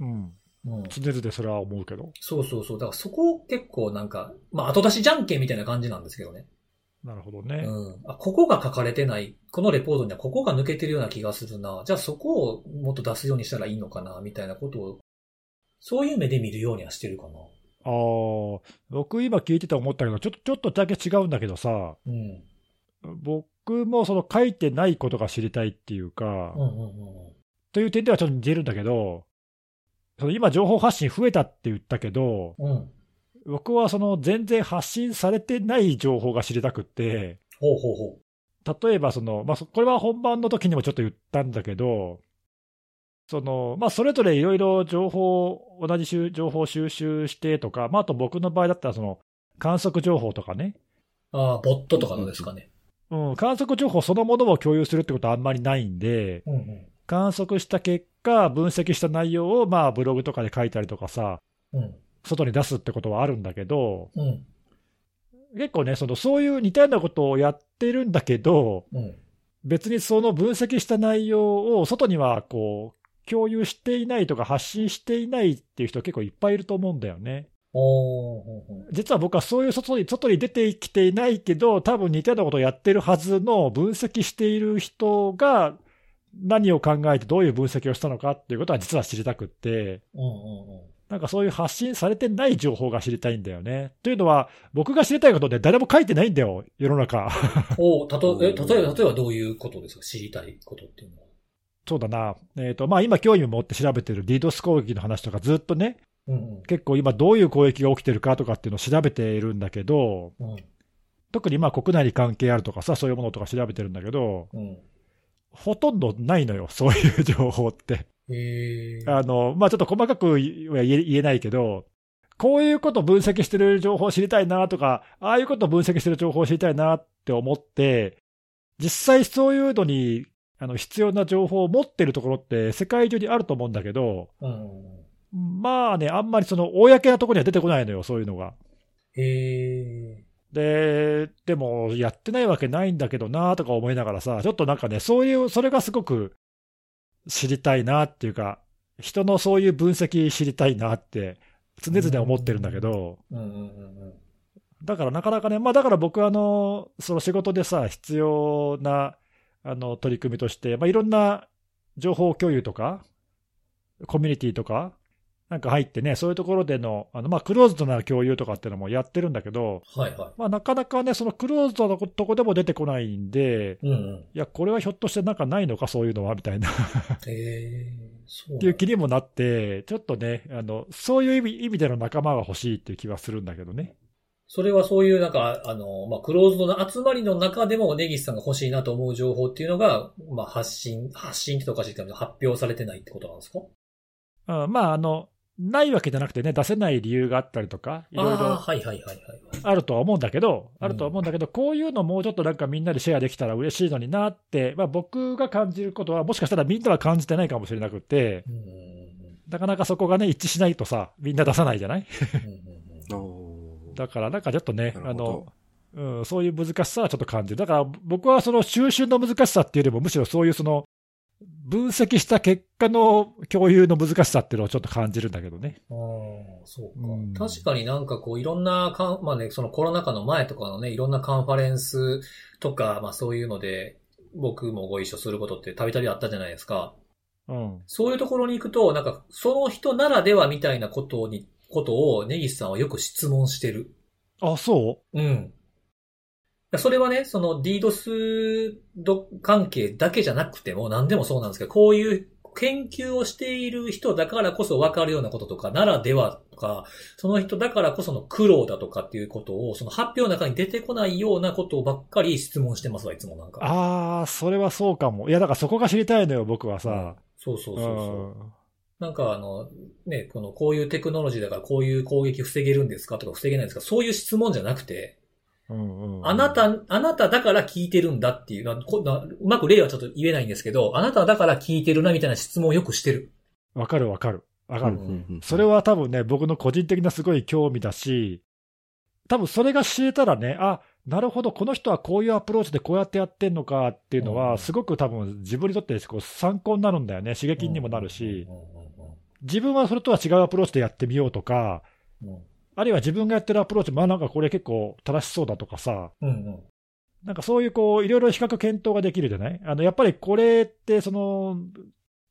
うん。うん。常々それは思うけど。そうそうそう。だからそこ結構なんか、まあ後出しじゃんけんみたいな感じなんですけどね。なるほどね。うん。あ、ここが書かれてない、このレポートにはここが抜けてるような気がするな。じゃあそこをもっと出すようにしたらいいのかな、みたいなことを、そういう目で見るようにはしてるかな。ああ、僕今聞いてて思ったけど、ちょっと、ちょっとだけ違うんだけどさ、うん。僕もその書いてないことが知りたいっていうか、うんうんうんという点ではちょっと似てるんだけど、その今情報発信増えたって言ったけど、うん。うん。僕はその全然発信されてない情報が知りたくって、ほうほうほう。例えばその、まあ、そこれは本番の時にもちょっと言ったんだけど、そのまあ、それぞれいろいろ情報、同じ収情報収集してとか、まあ、あと僕の場合だったらその観測情報とかね、ああ、ボットとかのですかね。うん、観測情報そのものを共有するってことはあんまりないんで、うんうん。観測した結果、分析した内容をまあブログとかで書いたりとかさ、うん。外に出すってことはあるんだけど、うん。結構ね、そのそういう似たようなことをやってるんだけど、うん。別にその分析した内容を外にはこう共有していないとか発信していないっていう人結構いっぱいいると思うんだよね。実は僕はそういう外に外に出てきていないけど、多分似たようなことをやってるはずの分析している人が何を考えてどういう分析をしたのかっていうことは実は知りたくって。なんかそういう発信されてない情報が知りたいんだよね。というのは、僕が知りたいことで誰も書いてないんだよ、世の中。おたと、え、例えば、例えばどういうことですか？知りたいことっていうのは。そうだな。えっ、と、まあ今興味を持って調べてる DDoS 攻撃の話とかずっとね、うん結構今どういう攻撃が起きてるかとかっていうのを調べているんだけど、うん。うん。特にまあ国内に関係あるとかさ、そういうものとか調べてるんだけど、うん。ほとんどないのよ、そういう情報って。あの、まあちょっと細かくは言え言えないけど、こういうこと分析してる情報を知りたいなとか、ああいうこと分析してる情報を知りたいなって思って、実際そういうのにあの必要な情報を持ってるところって世界中にあると思うんだけど、うん。まあね、あんまりその公なところには出てこないのよ、そういうのが。へえ。で、でもやってないわけないんだけどなとか思いながらさ、ちょっとなんかね、そういう、それがすごく知りたいなっていうか、人のそういう分析知りたいなって常々思ってるんだけど。だからなかなかね、まあだから僕はあの、その仕事でさ、必要な、あの、取り組みとして、まあいろんな情報共有とか、コミュニティとか、なんか入ってね、そういうところでの、あの、まあクローズドな共有とかっていうのもやってるんだけど、はいはまあなかなかね、そのクローズドなとこでも出てこないんで、い。うんうん。いや、これはひょっとしてなんかないのか、そういうのは、みたいな。へ。っていう気にもなって、ちょっとね、あの、そういう意味意味での仲間が欲しいっていう気はするんだけどね。それはそういうなんか、あの、まあ、クローズドな集まりの中でもネギスさんが欲しいなと思う情報っていうのが、まあ、発信、発信っておかしいけど、発表されてないってことなんですか？うんまあ、あの、ないわけじゃなくてね、出せない理由があったりとか、いろいろはいはいはいはい。あるとは思うんだけど、うんあるとは思うんだけど、こういうのもうちょっとなんかみんなでシェアできたら嬉しいのになって、まあ僕が感じることは、もしかしたらみんなは感じてないかもしれなくて、なかなかそこがね、一致しないとさ、みんな出さないじゃない？うんだからなんかちょっとね、あのど、うん、そういう難しさはちょっと感じる。だから僕はその収集の難しさっていうよりも、むしろそういうその、分析した結果の共有の難しさっていうのをちょっと感じるんだけどね。ああ、そうか、うん確かになんかこういろんなかん、まあね、そのコロナ禍の前とかのね、いろんなカンファレンスとか、まあそういうので、僕もご一緒することってたびたびあったじゃないですか。うん。そういうところに行くと、なんかその人ならではみたいなことに、ことをネギスさんはよく質問してる。あ、そう？ん。それはね、その DDoS 関係だけじゃなくても何でもそうなんですけど、こういう研究をしている人だからこそ分かるようなこととか、ならではとか、その人だからこその苦労だとかっていうことを、その発表の中に出てこないようなことばっかり質問してますわ、いつもなんう。か。ああ、それはそうかも。いや、だからそこが知りたいのよ、僕はさ。そうそううそうそう。ん。なんかあの、ね、この、こういうテクノロジーだからこういう攻撃防げるんですかとか防げないんですかそういう質問じゃなくて、うんうん。あなた、あなただから聞いてるんだっていうなこな、うまく例はちょっと言えないんですけど、あなただから聞いてるなみたいな質問をよくしてる。わかるわかる。わかる。うんそれは多分ね、僕の個人的なすごい興味だし、多分それが知れたらね、あ、なるほど、この人はこういうアプローチでこうやってやってんのかっていうのうんは、すごく多分自分にとってこう参考になるんだよね。刺激にもなるし、うんうん自分はそれとは違うアプローチでやってみようとか、うん。あるいは自分がやってるアプローチ、まあなんかこれ結構正しそうだとかさ、うんうん。なんかそういうこう、いろいろ比較検討ができるじゃない？あの、やっぱりこれって、その、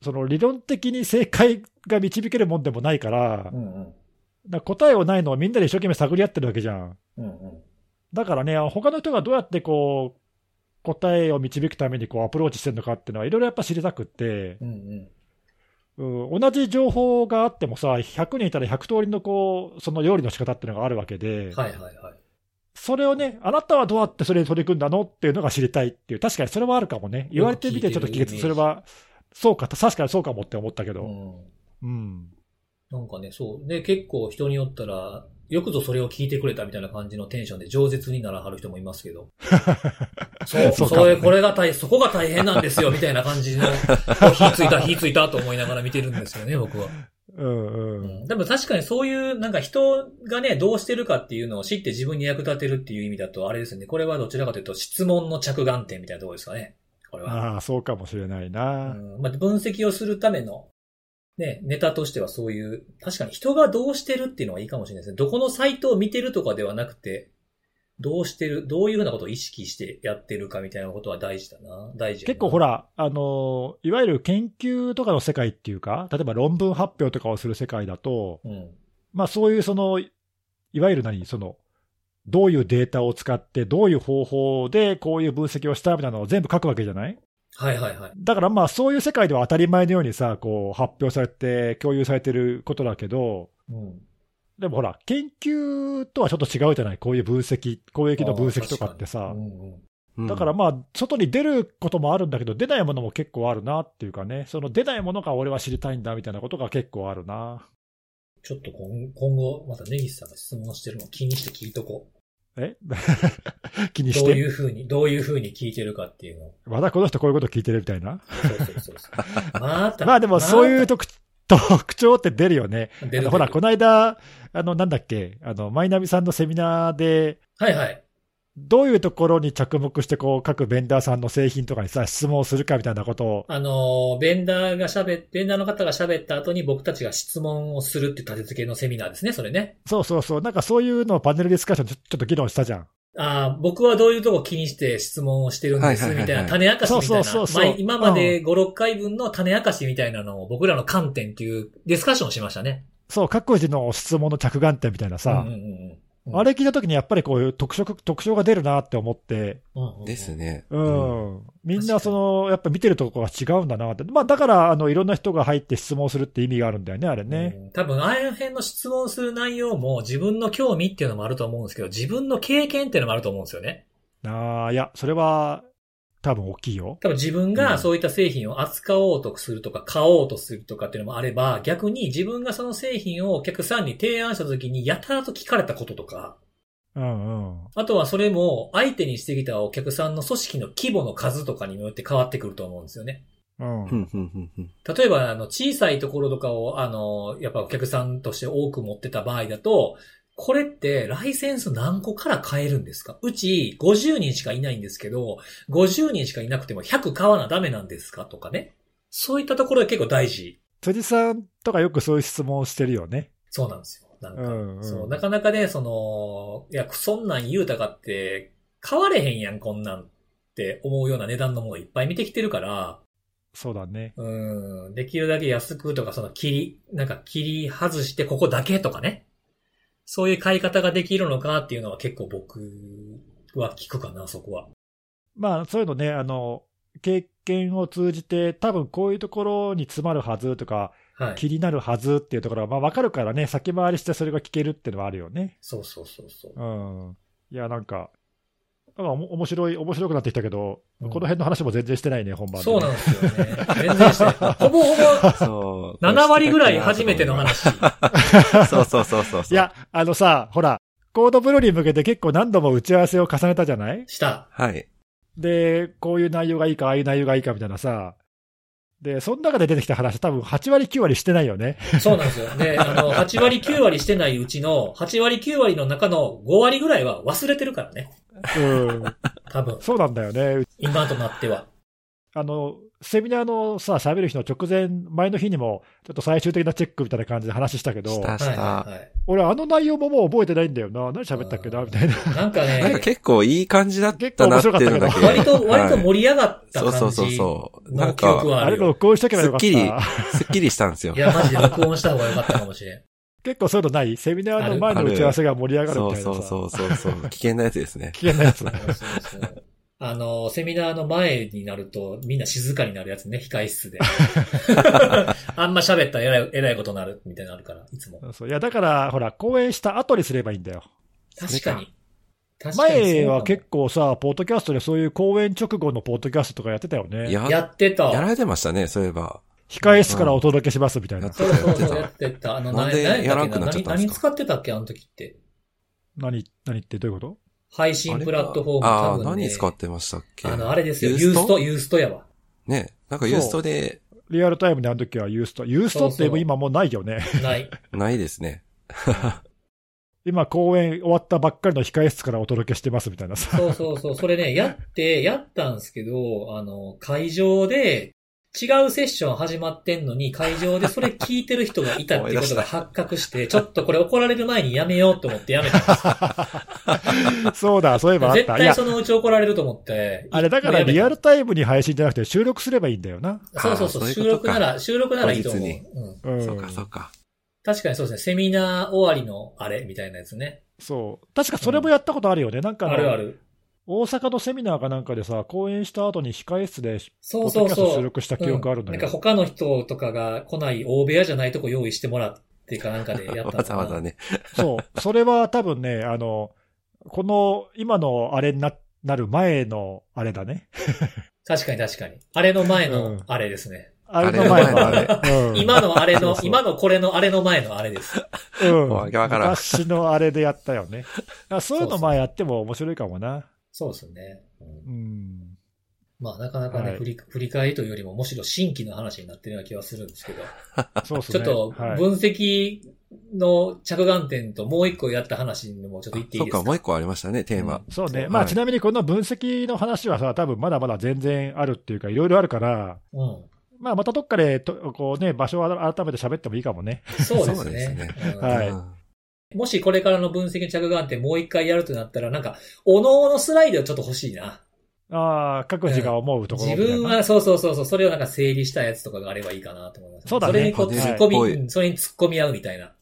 その理論的に正解が導けるもんでもないから、うんうん。だから答えをないのをみんなで一生懸命探り合ってるわけじゃん。うんうん。だからね、他の人がどうやってこう、答えを導くためにこうアプローチしてるのかっていうのは、いろいろやっぱ知りたくって、うんうんうん、同じ情報があってもさ、100人いたら100通りのこう、その料理の仕方っていうのがあるわけで、はいはいはい。それをね、あなたはどうやってそれに取り組んだのっていうのが知りたいっていう、確かにそれはあるかもね。言われてみてちょっと気がつそれは、そうか、確かにそうかもって思ったけど。うんうん。なんかね、そう。で、結構人によったら、よくぞそれを聞いてくれたみたいな感じのテンションで饒舌にならはる人もいますけど。そう、そうそれ、これが大、そこが大変なんですよ、みたいな感じの、火ついた、火ついたと思いながら見てるんですよね、僕は。うんう。うんん。でも確かにそういう、なんか人がね、どうしてるかっていうのを知って自分に役立てるっていう意味だと、あれですね。これはどちらかというと質問の着眼点みたいなところですかね。これは。ああ、そうかもしれないうな。んまあ、分析をするための、ね、ネタとしてはそういう、確かに人がどうしてるっていうのはいいかもしれないですね。どこのサイトを見てるとかではなくて、どうしてる、どういうふうなことを意識してやってるかみたいなことは大事だな。大事結構ほ、ら、あのいわゆる研究とかの世界っていうか、例えば論文発表とかをする世界だと、うん。まあそういうその、いわゆる何、その、どういうデータを使って、どういう方法でこういう分析をしたみたいなのを全部書くわけじゃない？はいはいはい。だからまあそういう世界では当たり前のようにさ、こう発表されて共有されてることだけど、うん。でもほら、研究とはちょっと違うじゃない？こういう分析、攻撃の分析とかってあさだからまあ、外に出ることもあるんだけど、出ないものも結構あるなっていうかね、その出ないものが俺は知りたいんだみたいなことが結構あるな。ちょっと今今後、またネギスさんが質問してるのを気にして聞いとこえ？気にう。どういして。うふうに、どういうふうに聞いてるかっていうのを。まだこの人こういうこと聞いてるみたいな？そうそうそうそう。また。まあでもそういうま特特徴って出るよね。た出るほら、この間、あの、なんだっけ、あの、マイナビさんのセミナーで、はいはい。どういうところに着目して、こう、各ベンダーさんの製品とかにさ、質問をするかみたいなことを、あの、ベンダーが喋っ、ベンダーの方が喋った後に僕たちが質問をするって立て付けのセミナーですね、それね。そうそうそう、なんかそういうのをパネルディスカッションちょちょっと議論したじゃん。あー僕はどういうとこ気にして質問をしてるんです、みたいな種明かしみたいな。そうそうそうそう前今まで5、6回分の種明かしみたいなのを僕らの観点っていうディスカッションをしましたね。そう、各自の質問の着眼点みたいなさ、うんうんうんうんあれ聞いたときにやっぱりこういう特色、特徴が出るなって思って、ですね。うん。みんなその、やっぱ見てるところが違うんだなって。まあだから、あの、いろんな人が入って質問するって意味があるんだよね、あれね。うん多分、あの辺の質問する内容も自分の興味っていうのもあると思うんですけど、自分の経験っていうのもあると思うんですよね。ああ、いや、それは、多分大きいよ。多分自分がそういった製品を扱おうとするとか、買おうとするとかっていうのもあれば、逆に自分がその製品をお客さんに提案した時にやたらと聞かれたこととか、うんうん。あとはそれも相手にしてきたお客さんの組織の規模の数とかによって変わってくると思うんですよね。うん。例えば、あの、小さいところとかを、あの、やっぱお客さんとして多く持ってた場合だと、これってライセンス何個から買えるんですか？うち50人しかいないんですけど、50人しかいなくても100買わなダメなんですか？とかね。そういったところが結構大事。辻さんとかよくそういう質問をしてるよね。そうなんですよ。なんか、うんうんそう、なかなかね、その、いや、そんなん言うたかって、買われへんやん、こんなんって思うような値段のものいっぱい見てきてるから、そうだね。うん、できるだけ安くとか、その切り、なんか切り外してここだけとかね。そういう買い方ができるのかっていうのは結構僕は聞くかな、そこは。まあ、そういうのね、あの、経験を通じて、多分こういうところに詰まるはずとか、はい。気になるはずっていうところが、まあ分かるからね、先回りしてそれが聞けるっていうのはあるよね。そうそうそうそう。うん。いや、なんか、なんかおも面白い、面白くなってきたけど、うんこの辺の話も全然してないね、本番で、そうなんですよね。全然してない。ほぼ ほぼそう。7割ぐらい初めての話。そう そうそうそう。い、や、あのさ、ほら、コードブルーに向けて結構何度も打ち合わせを重ねたじゃない？した。はい。で、こういう内容がいいか、ああいう内容がいいかみたいなさ。で、その中で出てきた話、多分8割、9割してないよね。そうなんですよ。で、あの、8割9割してないうちの、8割9割の中の5割ぐらいは忘れてるからね。うん。多分。そうなんだよね。今となっては。あの、セミナーのさ、喋る日の直前、前の日にも、ちょっと最終的なチェックみたいな感じで話したけど、したはいはいはい。俺、あの内容ももう覚えてないんだよな。何喋ったっけ？なみたいな。なんかなんかね、結構いい感じだったなっていうのだけ。割と、割とはい盛り上がった感じそうそうそうそう。なのんか、ああれ。録音しとけばよかっすっきりた。すっきりしたんですよい。や、マジで録音した方がよかったかもしれん。結構そういうのない？セミナーの前の打ち合わせが盛り上がるみたいなさ。そうそうそうそうそう。危険なやつですね。危険なやつ。そうそうそうあの、セミナーの前になると、みんな静かになるやつね、控室で。あんま喋ったら偉い、偉いことになる、みたいなのあるから、いつも。そういや、だから、ほら、講演した後にすればいいんだよ。確かに。確かにそう前は結構さ、ポッドキャストでそういう講演直後のポッドキャストとかやってたよね。や、やってた。やられてましたね、そういえば。控え室からお届けしますみたいな。うんそうそうそう、やってた。あの、何何やらんくなっちゃ何使ってたっけ、あの時って？何、何ってどういうこと？配信プラットフォームああー、多分、ね。何使ってましたっけ？あの、あれですよ。ユースト？ユースト、やわ。ね。なんかユーストで、リアルタイムであの時はユースト。ユーストって今もうないよね。ない。ないですね。今講演終わったばっかりの控え室からお届けしてますみたいなさ。そうそうそう。それね、やって、やったんですけど、あの、会場で、違うセッション始まってんのに、会場でそれ聞いてる人がいたっていうことが 発覚して、ちょっとこれ怒られる前にやめようと思ってやめたんです。そうだ、そういえばあった。絶対そ、のうち怒られると思って。あれだからリアルタタイムに配信じゃなくて収録すればいいんだよな。そうそうそう。収録なら、収録ならいいと思う。うん。うん。そうか、そうか。確かにそうですね。セミナー終わりのあれみたいなやつね。そう。確かそれもやったことあるよね。なんかのあるある。大阪のセミナーかなんかでさ、講演した後に控え室で、そうそうそう。収録した記憶あるんだなんよ。か他の人とかが来ない大部屋じゃないとこ用意してもらってかなんかでやった わざわざね。そう。それは多分ね、あの、この、今のあれにな、なる前のあれだね。確かに確かに。あれの前うんのあれですね。あれの前のあれ。うん 今のあれの、そうそう今のこれのあれの前のあれです。うん。わからん昔のあれでやったよね。そういうのまあやっても面白いかもな。そうですね。うんうん。まあなかなかね、はい振り、振り返りというよりもむしろ新規の話になってるような気はするんですけど。そうですね。ちょっとはい分析の着眼点ともう一個やった話にもちょっと言っていいですか？そっか、もう一個ありましたね、テーマ。そうね。はいまあ、ちなみにこの分析の話はさ、多分まだまだ全然あるっていうか、いろいろあるから、うん。まあ、またどっかでと、こうね、場所を改めて喋ってもいいかもね。そうですそうですねね。うんはいうんもしこれからの分析着眼点もう一回やるとなったら、なんか、おのおのスライドちょっと欲しいな。ああ、各自が思うところ自分は、そうそうそうそう、それをなんか整理したやつとかがあればいいかなと思います。そうだねそれにこうはい突っ込み、はいうんそれに突っ込み合うみたいな。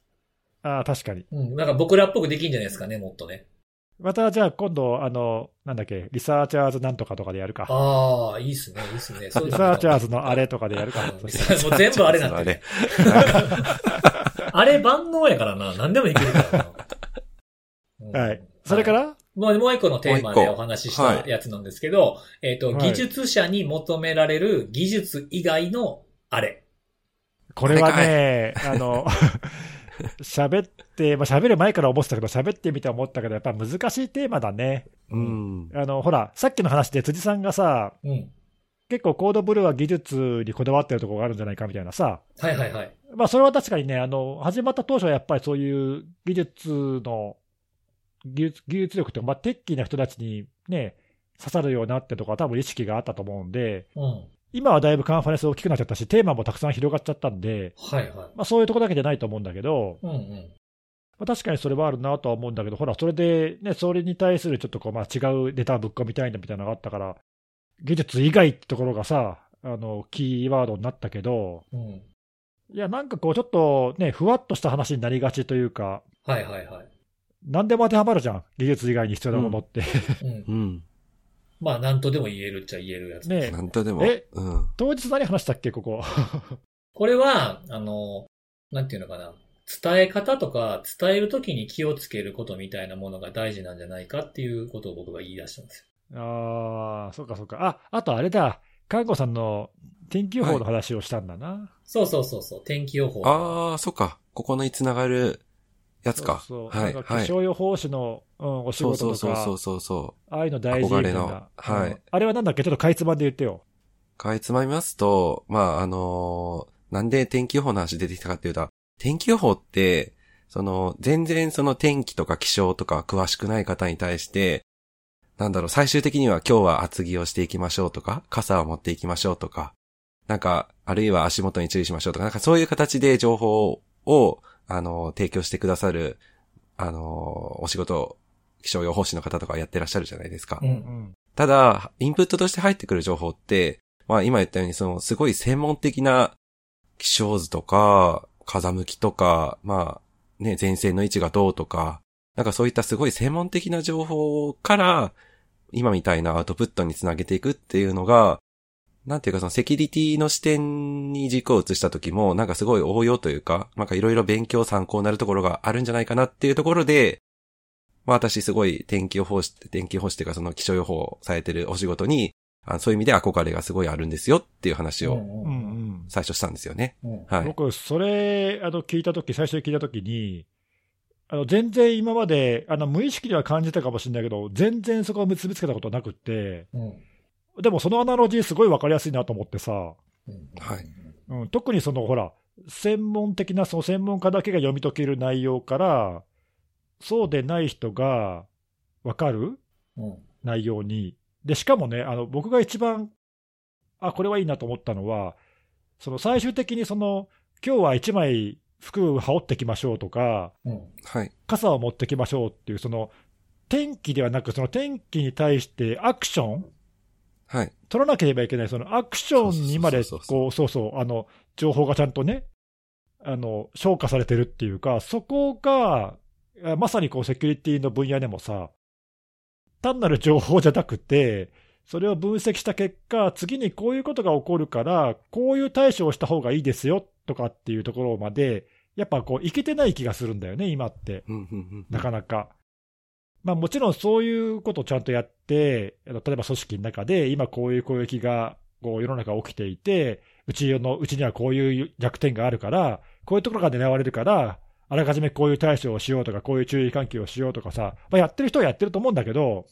ああ、確かに。うん。なんか僕らっぽくできんじゃないですかね、もっとね。また、じゃあ今度、あの、なんだっけ、リサーチャーズなんとかとかでやるか。ああ、いいっすね、いいっすね。リサーチャーズのあれとかでやるか。うんもう全部あれなってる。あれ万能やからな。何でもいけるからな。うんはい。それから、もうもう一個のテーマでお話ししたやつなんですけど、えっ、と、はい技術者に求められる技術以外のあれ。これはね、あの、喋って、まあ、喋る前から思ってたけど、喋ってみて思ったけど、やっぱ難しいテーマだね。うん。あの、ほら、さっきの話で辻さんがさ、うん。結構コードブルーは技術にこだわってるところがあるんじゃないかみたいなさ、はいはいはい。まあ、それは確かにね、あの、始まった当初はやっぱりそういう技術の、技術技術力というか、まあ、テッキーな人たちにね、刺さるようになってとか、多分意識があったと思うんで、うん。今はだいぶカンファレンス大きくなっちゃったし、テーマもたくさん広がっちゃったんで、はいはい。まあ、そういうとこだけじゃないと思うんだけど、うんうん。まあ、確かにそれはあるなとは思うんだけど、ほら、それで、ね、それに対するちょっとこう、まあ、違うネタぶっ込みたいんだみたいなのがあったから、技術以外ってところがさ、あのキーワードになったけど、うん。いや、なんかこう、ちょっとね、ふわっとした話になりがちというか、はいはいはい。何でも当てはまるじゃん、技術以外に必要なものって。うん。うん。まあ、なんとでも言えるっちゃ言えるやつ。ねなんとでも。えうん。当日何話したっけ、ここ？これは、あの、なんていうのかな。伝え方とか、伝えるときに気をつけることみたいなものが大事なんじゃないかっていうことを僕が言い出したんですああ、そうかそうか。あ、あとあれだ、看護さんの天気予報の話をしたんだな。よ。そうそうそうそう。天気予報。ああ、そっか。ここのにつながるやつか。そうそうはい。はい。なんか気象予報士の、うん、お仕事とか、そうそうそうそう。ああいうの大事みのはいうんあれはなんだっけ、ちょっとかいつまんで言ってよ。かいつまみますと、まあ、あのーなんで天気予報の話出てきたかっていうと、天気予報って、その、全然その天気とか気象とか詳しくない方に対して、なんだろう、最終的には今日は厚着をしていきましょうとか、傘を持っていきましょうとか、なんか、あるいは足元に注意しましょうとか、なんかそういう形で情報を、あの、提供してくださる、あの、お仕事、気象予報士の方とかやってらっしゃるじゃないですか。う。うんん。ただ、インプットとして入ってくる情報って、まあ今言ったように、そのすごい専門的な気象図とか、風向きとか、まあね、前線の位置がどうとか、なんかそういったすごい専門的な情報から、今みたいなアウトプットにつなげていくっていうのが、なんていうかそのセキュリティの視点に軸を移した時も、なんかすごい応用というか、なんかいろいろ勉強参考になるところがあるんじゃないかなっていうところで、まあ私すごい天気予報士、天気予報士っていうかその気象予報をされてるお仕事に、あそういう意味で憧れがすごいあるんですよっていう話を。最初したんですよね。うんはい。僕、それ、あの、聞いたとき、最初に聞いたときに、あの、全然今まで、あの、無意識では感じたかもしれないけど、全然そこを結びつけたことなくって、うん。でもそのアナロジーすごいわかりやすいなと思ってさ、うんはい。うん、特にその、ほら、専門的な、その専門家だけが読み解ける内容から、そうでない人がわかるうん。内容に、で、しかもね、あの、僕が一番、あ、これはいいなと思ったのは、その最終的にその、今日は一枚服を羽織ってきましょうとか、うんはい。傘を持ってきましょうっていう、その、天気ではなく、その天気に対してアクション？はい。取らなければいけない、そのアクションにまで、そうそうそうこう、そうそう、あの、情報がちゃんとね、あの、消化されてるっていうか、そこが、あまさにこう、セキュリティの分野でもさ、単なる情報じゃなくて、それを分析した結果、次にこういうことが起こるから、こういう対処をした方がいいですよとかっていうところまで、やっぱこう、いけてない気がするんだよね、今って。なかなか。まあもちろんそういうことをちゃんとやって、例えば組織の中で今こういう攻撃がこう世の中起きていて、うちのうちにはこういう弱点があるから、こういうところが狙われるから、あらかじめこういう対処をしようとか、こういう注意喚起をしようとかさ、まあ、やってる人はやってると思うんだけど、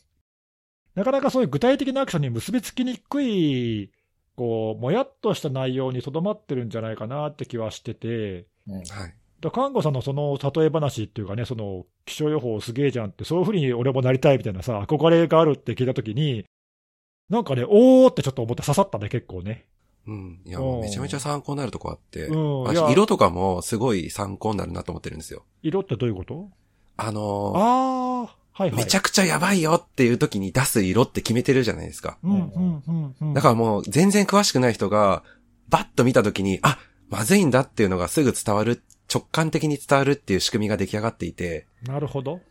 なかなかそういう具体的なアクションに結びつきにくい、こう、もやっとした内容にとどまってるんじゃないかなって気はしてて、うんはい。だ看護さんのその例え話っていうかね、その気象予報すげえじゃんって、そういうふうに俺もなりたいみたいなさ、憧れがあるって聞いたときに、なんかね、おーってちょっと思って刺さったね、結構ね。うん。いや、もうめちゃめちゃ参考になるとこあって、うん、色とかもすごい参考になるなと思ってるんですよ。色ってどういうこと？あのー、あー。はいはい、めちゃくちゃやばいよっていう時に出す色って決めてるじゃないですか。うんうんうんうん、だからもう全然詳しくない人が、バッと見た時に、あ、まずいんだっていうのがすぐ伝わる、直感的に伝わるっていう仕組みが出来上がっていて。なるほど。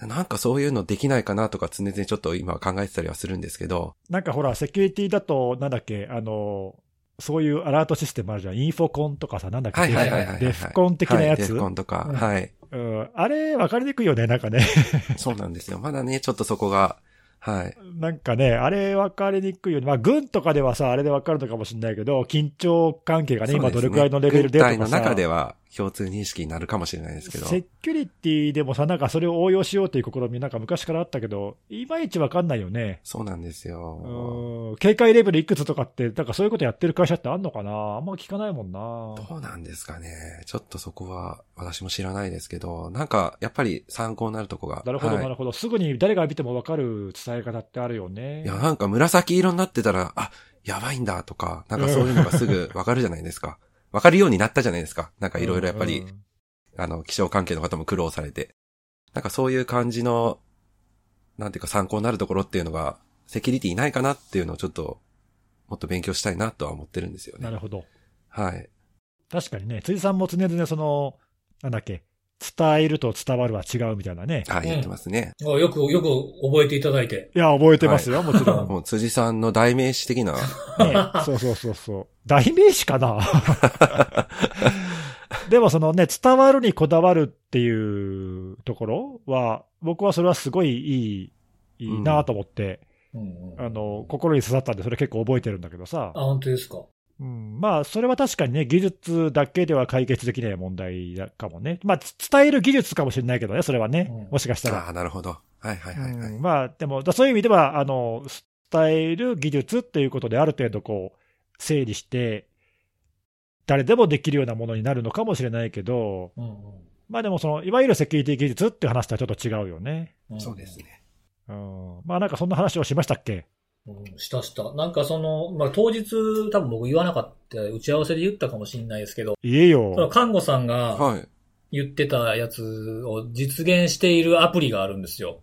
なんかそういうのできないかなとか常々ちょっと今考えてたりはするんですけど。なんかほら、セキュリティだと、なんだっけ、あの、そういうアラートシステムあるじゃん。インフォコンとかさ、なんだっけ、はいはいはいはい、デフコン的なやつ。はい、デフコンとか、はい。うん、あれ、わかりにくいよね、なんかね。そうなんですよ。まだね、ちょっとそこが、はい。なんかね、あれ分かりにくいよね。まあ、軍とかではさ、あれで分かるのかもしれないけど、緊張関係がね、ね今どれくらいのレベルでとかさ。軍隊の中では共通認識になるかもしれないですけど。セキュリティでもさ、なんかそれを応用しようという試みなんか昔からあったけど、いまいち分かんないよね。そうなんですよ。うん。警戒レベルいくつとかって、なんかそういうことやってる会社ってあんのかな？あんま聞かないもんな。どうなんですかね。ちょっとそこは私も知らないですけど、なんかやっぱり参考になるとこが。なるほど、なるほど。すぐに誰が見ても分かる伝え方ってあるよね。いや、なんか紫色になってたら、あ、やばいんだとか、なんかそういうのがすぐ分かるじゃないですか。分かるようになったじゃないですか。なんかいろいろやっぱり、うんうん、あの、気象関係の方も苦労されて。なんかそういう感じの、なんていうか参考になるところっていうのが、セキュリティないかなっていうのをちょっと、もっと勉強したいなとは思ってるんですよね。なるほど。はい。確かにね、辻さんも常々その、なんだっけ、伝えると伝わるは違うみたいなね。はい、言ってますね。うん、よく、よく覚えていただいて。いや、覚えてますよ、はい、もちろん。もう辻さんの代名詞的な。ね、そうそうそうそう。代名詞かな？でもそのね、伝わるにこだわるっていうところは、僕はそれはすごいいい、いいなと思って、うん、あの、心に刺さったんで、それ結構覚えてるんだけどさ。あ、本当ですか。うん、まあ、それは確かにね、技術だけでは解決できない問題かもね。まあ、伝える技術かもしれないけどね、それはね。うん、もしかしたら。ああ、なるほど。はいはいはい、はいうん、まあ、でも、そういう意味では、あの、伝える技術っていうことである程度こう、整理して、誰でもできるようなものになるのかもしれないけど、うんうん、まあでもその、いわゆるセキュリティ技術っていう話とはちょっと違うよね。そうですね。うん。まあなんかそんな話をしましたっけ？うん、したした。なんかその、まあ、当日多分僕言わなかった、打ち合わせで言ったかもしれないですけど。言えよ。看護さんが言ってたやつを実現しているアプリがあるんですよ。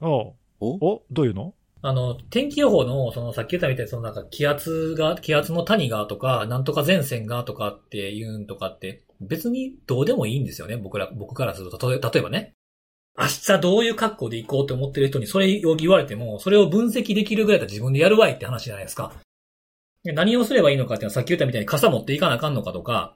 お？お？どういうの？あの、天気予報の、そのさっき言ったみたいに、そのなんか気圧が、気圧の谷がとか、なんとか前線がとかっていうんとかって、別にどうでもいいんですよね、僕ら、僕からすると。例えばね。明日どういう格好で行こうって思ってる人にそれを言われても、それを分析できるぐらいだったら自分でやるわいって話じゃないですか。何をすればいいのかっていうのはさっき言ったみたいに傘持っていかなあかんのかとか、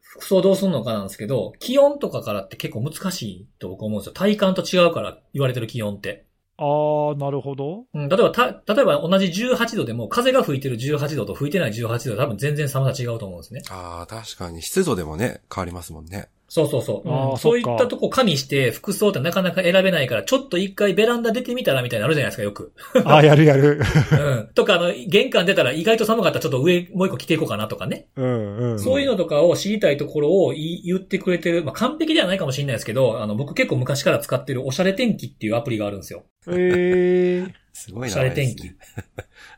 服装どうすんのかなんですけど、気温とかからって結構難しいと僕思うんですよ。体感と違うから言われてる気温って。ああ、なるほど。うん、例えば、た、例えば同じ18度でも、風が吹いてる18度と吹いてない18度多分全然寒さ違うと思うんですね。ああ、確かに湿度でもね、変わりますもんね。そうそうそう。うん、そういったとこ加味して服装ってなかなか選べないから、ちょっと一回ベランダ出てみたらみたいなのあるじゃないですか、よく。ああ、やるやる。うん。とか、あの、玄関出たら意外と寒かったらちょっと上もう一個着ていこうかなとかね。うんうん、そういうのとかを知りたいところを言ってくれてる。まあ、完璧ではないかもしれないですけど、あの、僕結構昔から使ってるおしゃれ天気っていうアプリがあるんですよ。へえー。すごいな、ね。おしゃれ天気。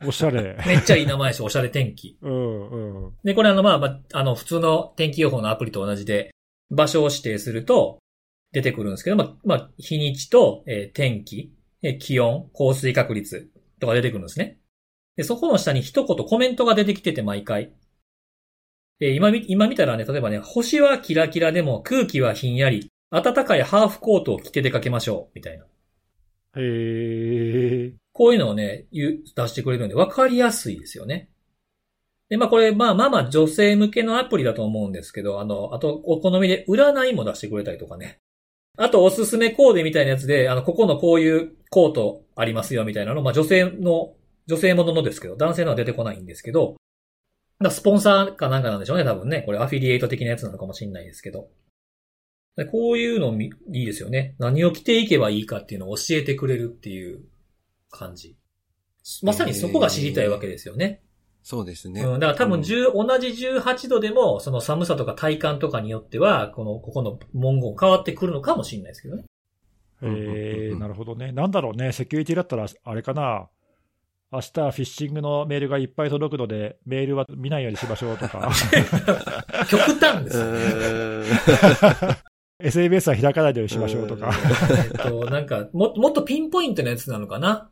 おしゃれ。めっちゃいい名前ですおしゃれ天気。うんうん。で、これあの、まあ、まあ、あの、普通の天気予報のアプリと同じで、場所を指定すると出てくるんですけど、まあ、まあ、日にちと、えー、天気、えー、気温、降水確率とか出てくるんですね。で、そこの下に一言コメントが出てきてて毎回。えー、今見、今見たらね、例えばね、星はキラキラでも空気はひんやり、暖かいハーフコートを着て出かけましょう、みたいな。へー。こういうのをね、出してくれるんで分かりやすいですよね。で、まあこれ、まあまあまあ女性向けのアプリだと思うんですけど、あの、あとお好みで占いも出してくれたりとかね。あとおすすめコーデみたいなやつで、あの、ここのこういうコートありますよみたいなの、まあ女性の、女性もののですけど、男性のは出てこないんですけど、スポンサーかなんかなんでしょうね、多分ね。これアフィリエイト的なやつなのかもしれないですけど。こういうのいいですよね。何を着ていけばいいかっていうのを教えてくれるっていう感じ。まさにそこが知りたいわけですよね。そうですね。うん、だから多分うん10、同じ18度でも、その寒さとか体感とかによっては、この、ここの文言変わってくるのかもしれないですけどね。えー、んなるほどね。なんだろうね、セキュリティだったら、あれかな。明日はフィッシングのメールがいっぱい届くので、メールは見ないようにしましょうとか、極端でうす SMS は開かないようにしましょうとか、えっと、なんか、も、もっとピンポイントのやつなのかな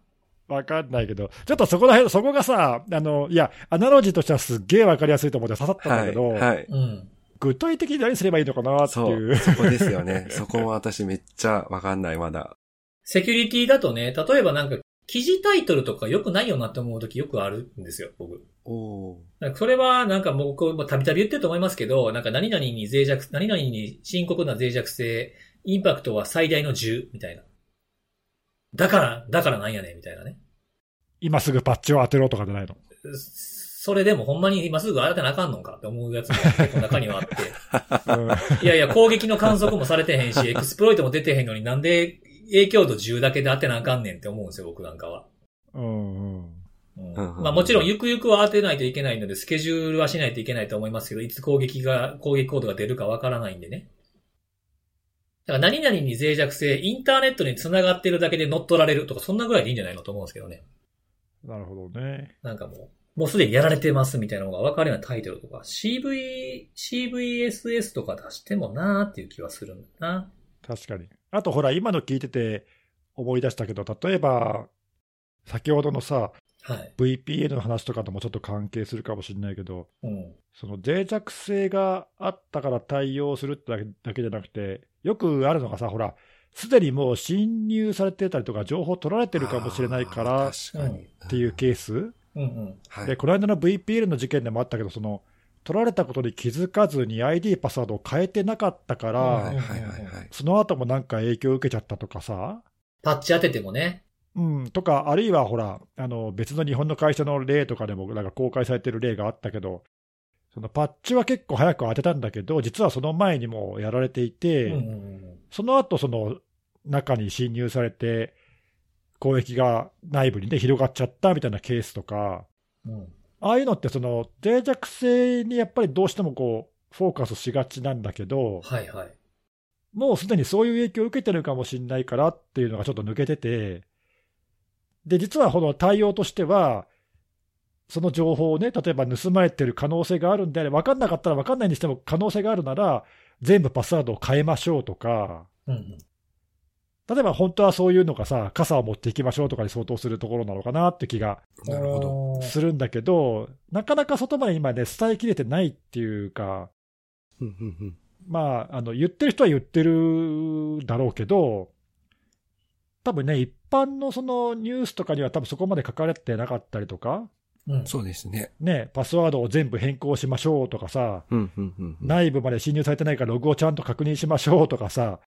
わかんないけど、ちょっとそこら辺、そこがさ、あの、いや、アナロジーとしてはすっげえわかりやすいと思って刺さったんだはい。けど、はい。うん。具体的に何すればいいのかなってそ、いうう。そこですよね。そこも私めっちゃわかんない、まだ。セキュリティだとね、例えばなんか、記事タイトルとか良くないよなって思う時よくあるんですよ、僕。おそれはなんかもう僕もたびたび言ってると思いますけど、なんか何々に脆弱、何々に深刻な脆弱性、インパクトは最大の10みたいな。だから、だからなんやねんみたいなね。今すぐパッチを当てろとかじゃないの？それでもほんまに今すぐ当てなあかんのか？って思うやつも結構中にはあって。うんいやいや、攻撃の観測もされてへんし、エクスプロイトも出てへんのになんで影響度10だけで当てなあかんねんって思うんですよ、僕なんかは。うんうん。うんうんうんまあもちろんゆくゆくは当てないといけないので、スケジュールはしないといけないと思いますけど、いつ攻撃が、攻撃コードが出るかわからないんでね。だから何々に脆弱性、インターネットに繋がってるだけで乗っ取られるとか、そんなぐらいでいいんじゃないのと思うんですけどね。なるほどね。なんかもう、もうすでにやられてますみたいなのが分かるようなタイトルとか、CV、CVSS とか出してもなーっていう気はするんだな。確かに。あとほら、今の聞いてて思い出したけど、例えば、先ほどのさ、はい。VPN の話とかともちょっと関係するかもしれないけど、うん。その脆弱性があったから対応するってだけだけじゃなくて、よくあるのがさ、ほら、すでにもう侵入されてたりとか、情報取られてるかもしれないからっあー確かに。ていうケース。でこの間の VPN の事件でもあったけど、その取られたことに気づかずに ID、パスワードを変えてなかったから。その後もなんか影響を受けちゃったとかさ、パッチ当ててもね。うん、とか、あるいはほら、あの別の日本の会社の例とかでもなんか公開されてる例があったけど、そのパッチは結構早く当てたんだけど、実はその前にもやられていて、うんうんうん。その後その中に侵入されて、攻撃が内部に、ね、広がっちゃったみたいなケースとか、うん。ああいうのってその脆弱性にやっぱりどうしてもこうフォーカスしがちなんだけど、はいはい。もうすでにそういう影響を受けてるかもしれないからっていうのがちょっと抜けてて、で、実はこの対応としては、その情報をね、例えば盗まれてる可能性があるんであれば、分かんなかったら分かんないにしても可能性があるなら、全部パスワードを変えましょうとか。例えば本当はそういうのがさ、傘を持っていきましょうとかに相当するところなのかなって気がするんだけど、なかなか外まで今ね、伝えきれてないっていうか、まあ、あの言ってる人は言ってるだろうけど、多分ね、一般のそのニュースとかには多分そこまで書かれてなかったりとか、うん。そうですね。ね、パスワードを全部変更しましょうとかさ、うんうんうんうん。内部まで侵入されてないからログをちゃんと確認しましょうとかさ、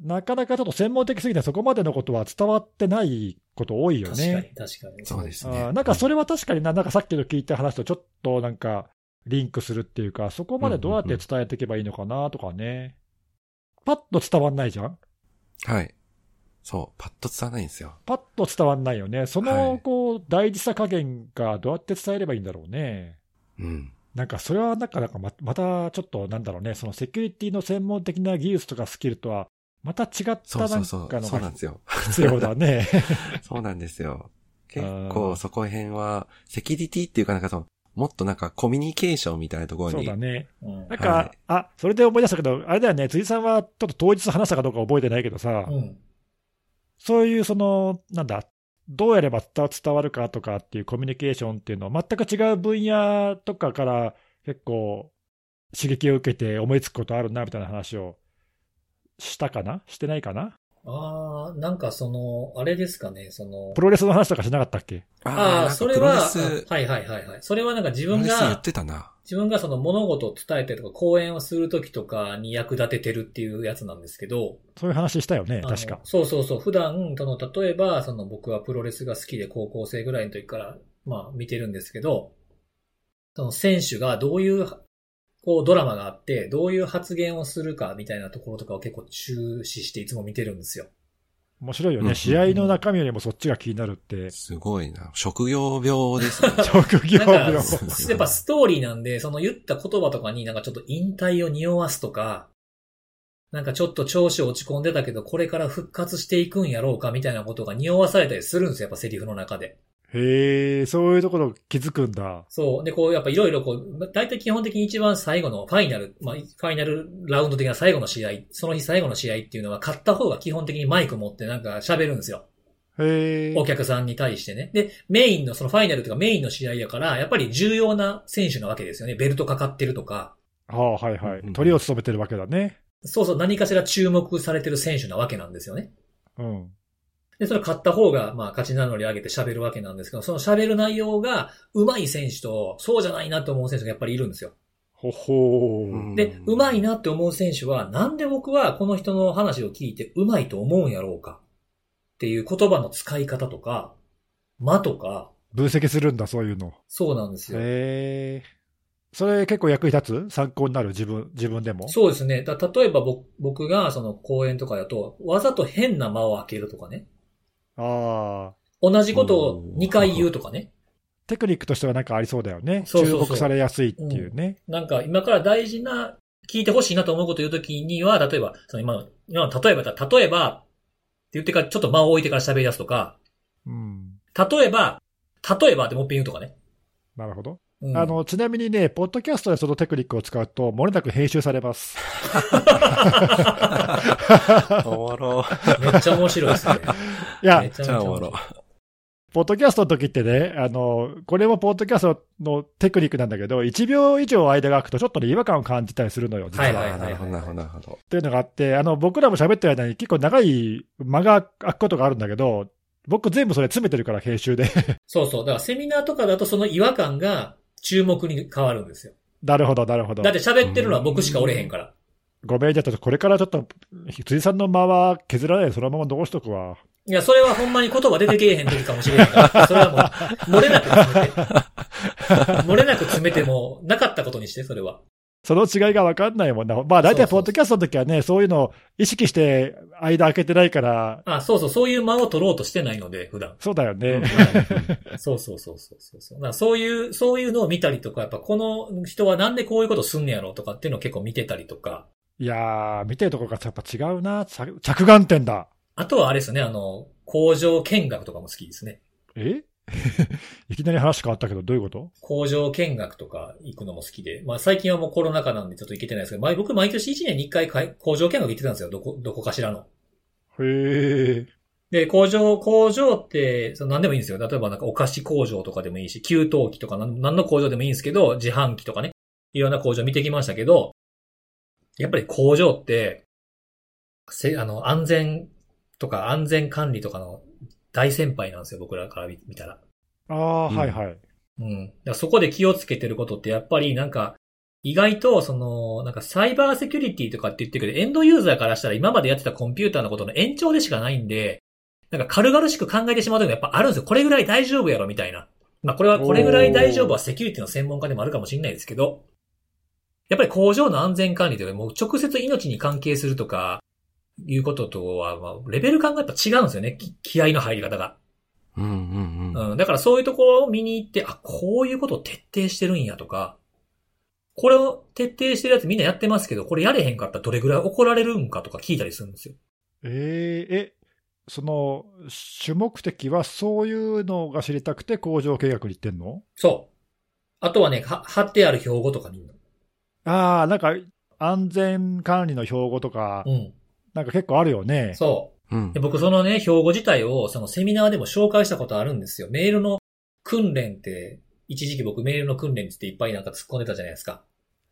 なかなかちょっと専門的すぎてそこまでのことは伝わってないこと多いよ確かにね。、確かに。そうですね。なんかそれは確かにな、なんかさっきの聞いた話とちょっとなんかリンクするっていうか、そこまでどうやって伝えていけばいいのかなとかね。パッと伝わんないじゃんはい。そう、パッと伝わらないんですよ。パッと伝わんないよね。そのはいこう大事さ加減がどうやって伝えればいいんだろうね。うん。なんかそれはなんかなんかままたちょっとなんだろうね、そのセキュリティの専門的な技術とかスキルとはまた違ったそうなんそうそう。かのがそうなんですよ。必要だね。そうなんですよ。結構そこら辺は、セキュリティっていうかなんかその、もっとなんかコミュニケーションみたいなところに。そうだね。うんなんか、はいあ、それで思い出したけど、あれだよね、辻さんはちょっと当日話したかどうか覚えてないけどさ、うん。そういうその、なんだ、どうやれば伝わるかとかっていうコミュニケーションっていうのは、全く違う分野とかから結構刺激を受けて思いつくことあるなみたいな話をしたかな？してないかな？ああ、なんかその、あれですかね、そのプ、ロレスの話とかしなかったっけ？ああ、それは、はいはいはいはい。それはなんか自分がレス言っ、てたな。自分がその物事を伝えたりとか講演をするときとかに役立ててるっていうやつなんですけど、そういう話したよね、確か。そうそうそう。普段、その、例えば、その僕はプロレスが好きで高校生ぐらいの時から、まあ見てるんですけど、その選手がどういう、こうドラマがあって、どういう発言をするかみたいなところとかを結構注視していつも見てるんですよ。面白いよね。うん試合の中身よりもそっちが気になるって。すごいな。職業病ですね。職業なんか、病。やっぱストーリーなんで、その言った言葉とかになんかちょっと引退を匂わすとか、なんかちょっと調子落ち込んでたけど、これから復活していくんやろうかみたいなことが匂わされたりするんですよ、やっぱセリフの中で。へえ、そういうところ気づくんだ。そう。で、こう、やっぱいろいろこう、大体基本的に一番最後のファイナル、まあ、ファイナルラウンド的な最後の試合、その日最後の試合っていうのは、勝った方が基本的にマイク持ってなんか喋るんですよ。へえ。お客さんに対してね。で、メインの、そのファイナルとかメインの試合やから、やっぱり重要な選手なわけですよね。ベルトかかってるとか。はあ、はいはうんい。鳥を務めてるわけだね。そうそう、何かしら注目されてる選手なわけなんですよね。うん。で、それ勝った方が、まあ、勝ち名乗り上げて喋るわけなんですけど、その喋る内容が、上手い選手と、そうじゃないなと思う選手がやっぱりいるんですよ。ほほー。うんで、上手いなって思う選手は、なんで僕はこの人の話を聞いて上手いと思うんやろうか？っていう言葉の使い方とか、間とか、分析するんだ、そういうの。そうなんですよ。へえ。それ結構役に立つ？参考になる自分、自分でも？そうですね。だ例えば僕僕がその講演とかだと、わざと変な間を開けるとかね。ああ。同じことを2回言うとかね。テクニックとしてはなんかありそうだよね。そうそうそう注目されやすいっていうね。なんか今から大事な、聞いてほしいなと思うことを言うときには、例えば、その今の、今の例えばだ、例えば、って言ってからちょっと間を置いてから喋り出すとか、うん。例えば、例えばってもっぺん言うとかね。なるほど。うんあの、ちなみにね、ポッドキャストでそのテクニックを使うと、漏れなく編集されます。おもろ。めっちゃ面白いですね。いやめ、ちゃおもろ。ポッドキャストの時ってね、あの、これもポッドキャストのテクニックなんだけど、1秒以上間が空くとちょっとね、違和感を感じたりするのよ、実は。はいはいあーなるほど、なるほど、なるほど。っていうのがあって、あの、僕らも喋ってる間に結構長い間が空くことがあるんだけど、僕全部それ詰めてるから、編集で。そうそう。だからセミナーとかだとその違和感が注目に変わるんですよ。なるほど、なるほどだっ。て喋ってるのは僕しかおれへんから。ごめん、じゃあちょっとこれからちょっと、辻さんの間は削らないでそのまま残しとくわ。いや、それはほんまに言葉出てけえへん時かもしれへんから。それはもう、漏れなく詰めて。漏れなく詰めても、なかったことにして、それは。その違いが分かんないもんな。まあ大体、ポッドキャストの時はね、そういうのを意識して間開けてないから、あ、そうそう、そういう間を取ろうとしてないので、普段。そうだよね。そう そうそうそうそうそう。いう、そういうのを見たりとか、やっぱこの人はなんでこういうことすんねやろうとかっていうのを結構見てたりとか。いやー、見てるとこがやっぱ違うな。着着眼点だ。あとはあれですね、あの、工場見学とかも好きですね。え？いきなり話変わったけど、どういうこと？工場見学とか行くのも好きで。まあ最近はもうコロナ禍なんでちょっと行けてないですけど、前僕毎年1年に1回工場見学行ってたんですよ。どこ、どこかしらの。へえ。で、工場、工場って、その何でもいいんですよ。例えばなんかお菓子工場とかでもいいし、給湯器とか何何の工場でもいいんですけど、自販機とかね。いろんな工場見てきましたけど、やっぱり工場って、せ、あの、安全とか安全管理とかの大先輩なんですよ。僕らから見見たら。ああ、うんはいはい。うん。だからそこで気をつけてることってやっぱりなんか、意外とその、なんかサイバーセキュリティとかって言ってるけど、エンドユーザーからしたら今までやってたコンピューターのことの延長でしかないんで、なんか軽々しく考えてしまうというのがやっぱあるんですよ。これぐらい大丈夫やろみたいな。まあこれはこれぐらい大丈夫はセキュリティの専門家でもあるかもしれないですけど、やっぱり工場の安全管理というか、もう直接命に関係するとか、いうこととは、まあ、レベル感がやっぱ違うんですよね。き気合の入り方が。うんうんうん。うん。だからそういうところを見に行って、あ、こういうことを徹底してるんやとか、これを徹底してるやつみんなやってますけど、これやれへんかったらどれぐらい怒られるんかとか聞いたりするんですよ。えー、え、その、主目的はそういうのが知りたくて工場見学に行ってんの？そう。あとはね、は貼ってある標語とか見るの。ああ、なんか、安全管理の標語とか、うん。なんか結構あるよね。そう。うんで。僕そのね、標語自体をそのセミナーでも紹介したことあるんですよ。メールの訓練って、一時期僕メールの訓練っていっぱいなんか突っ込んでたじゃないですか。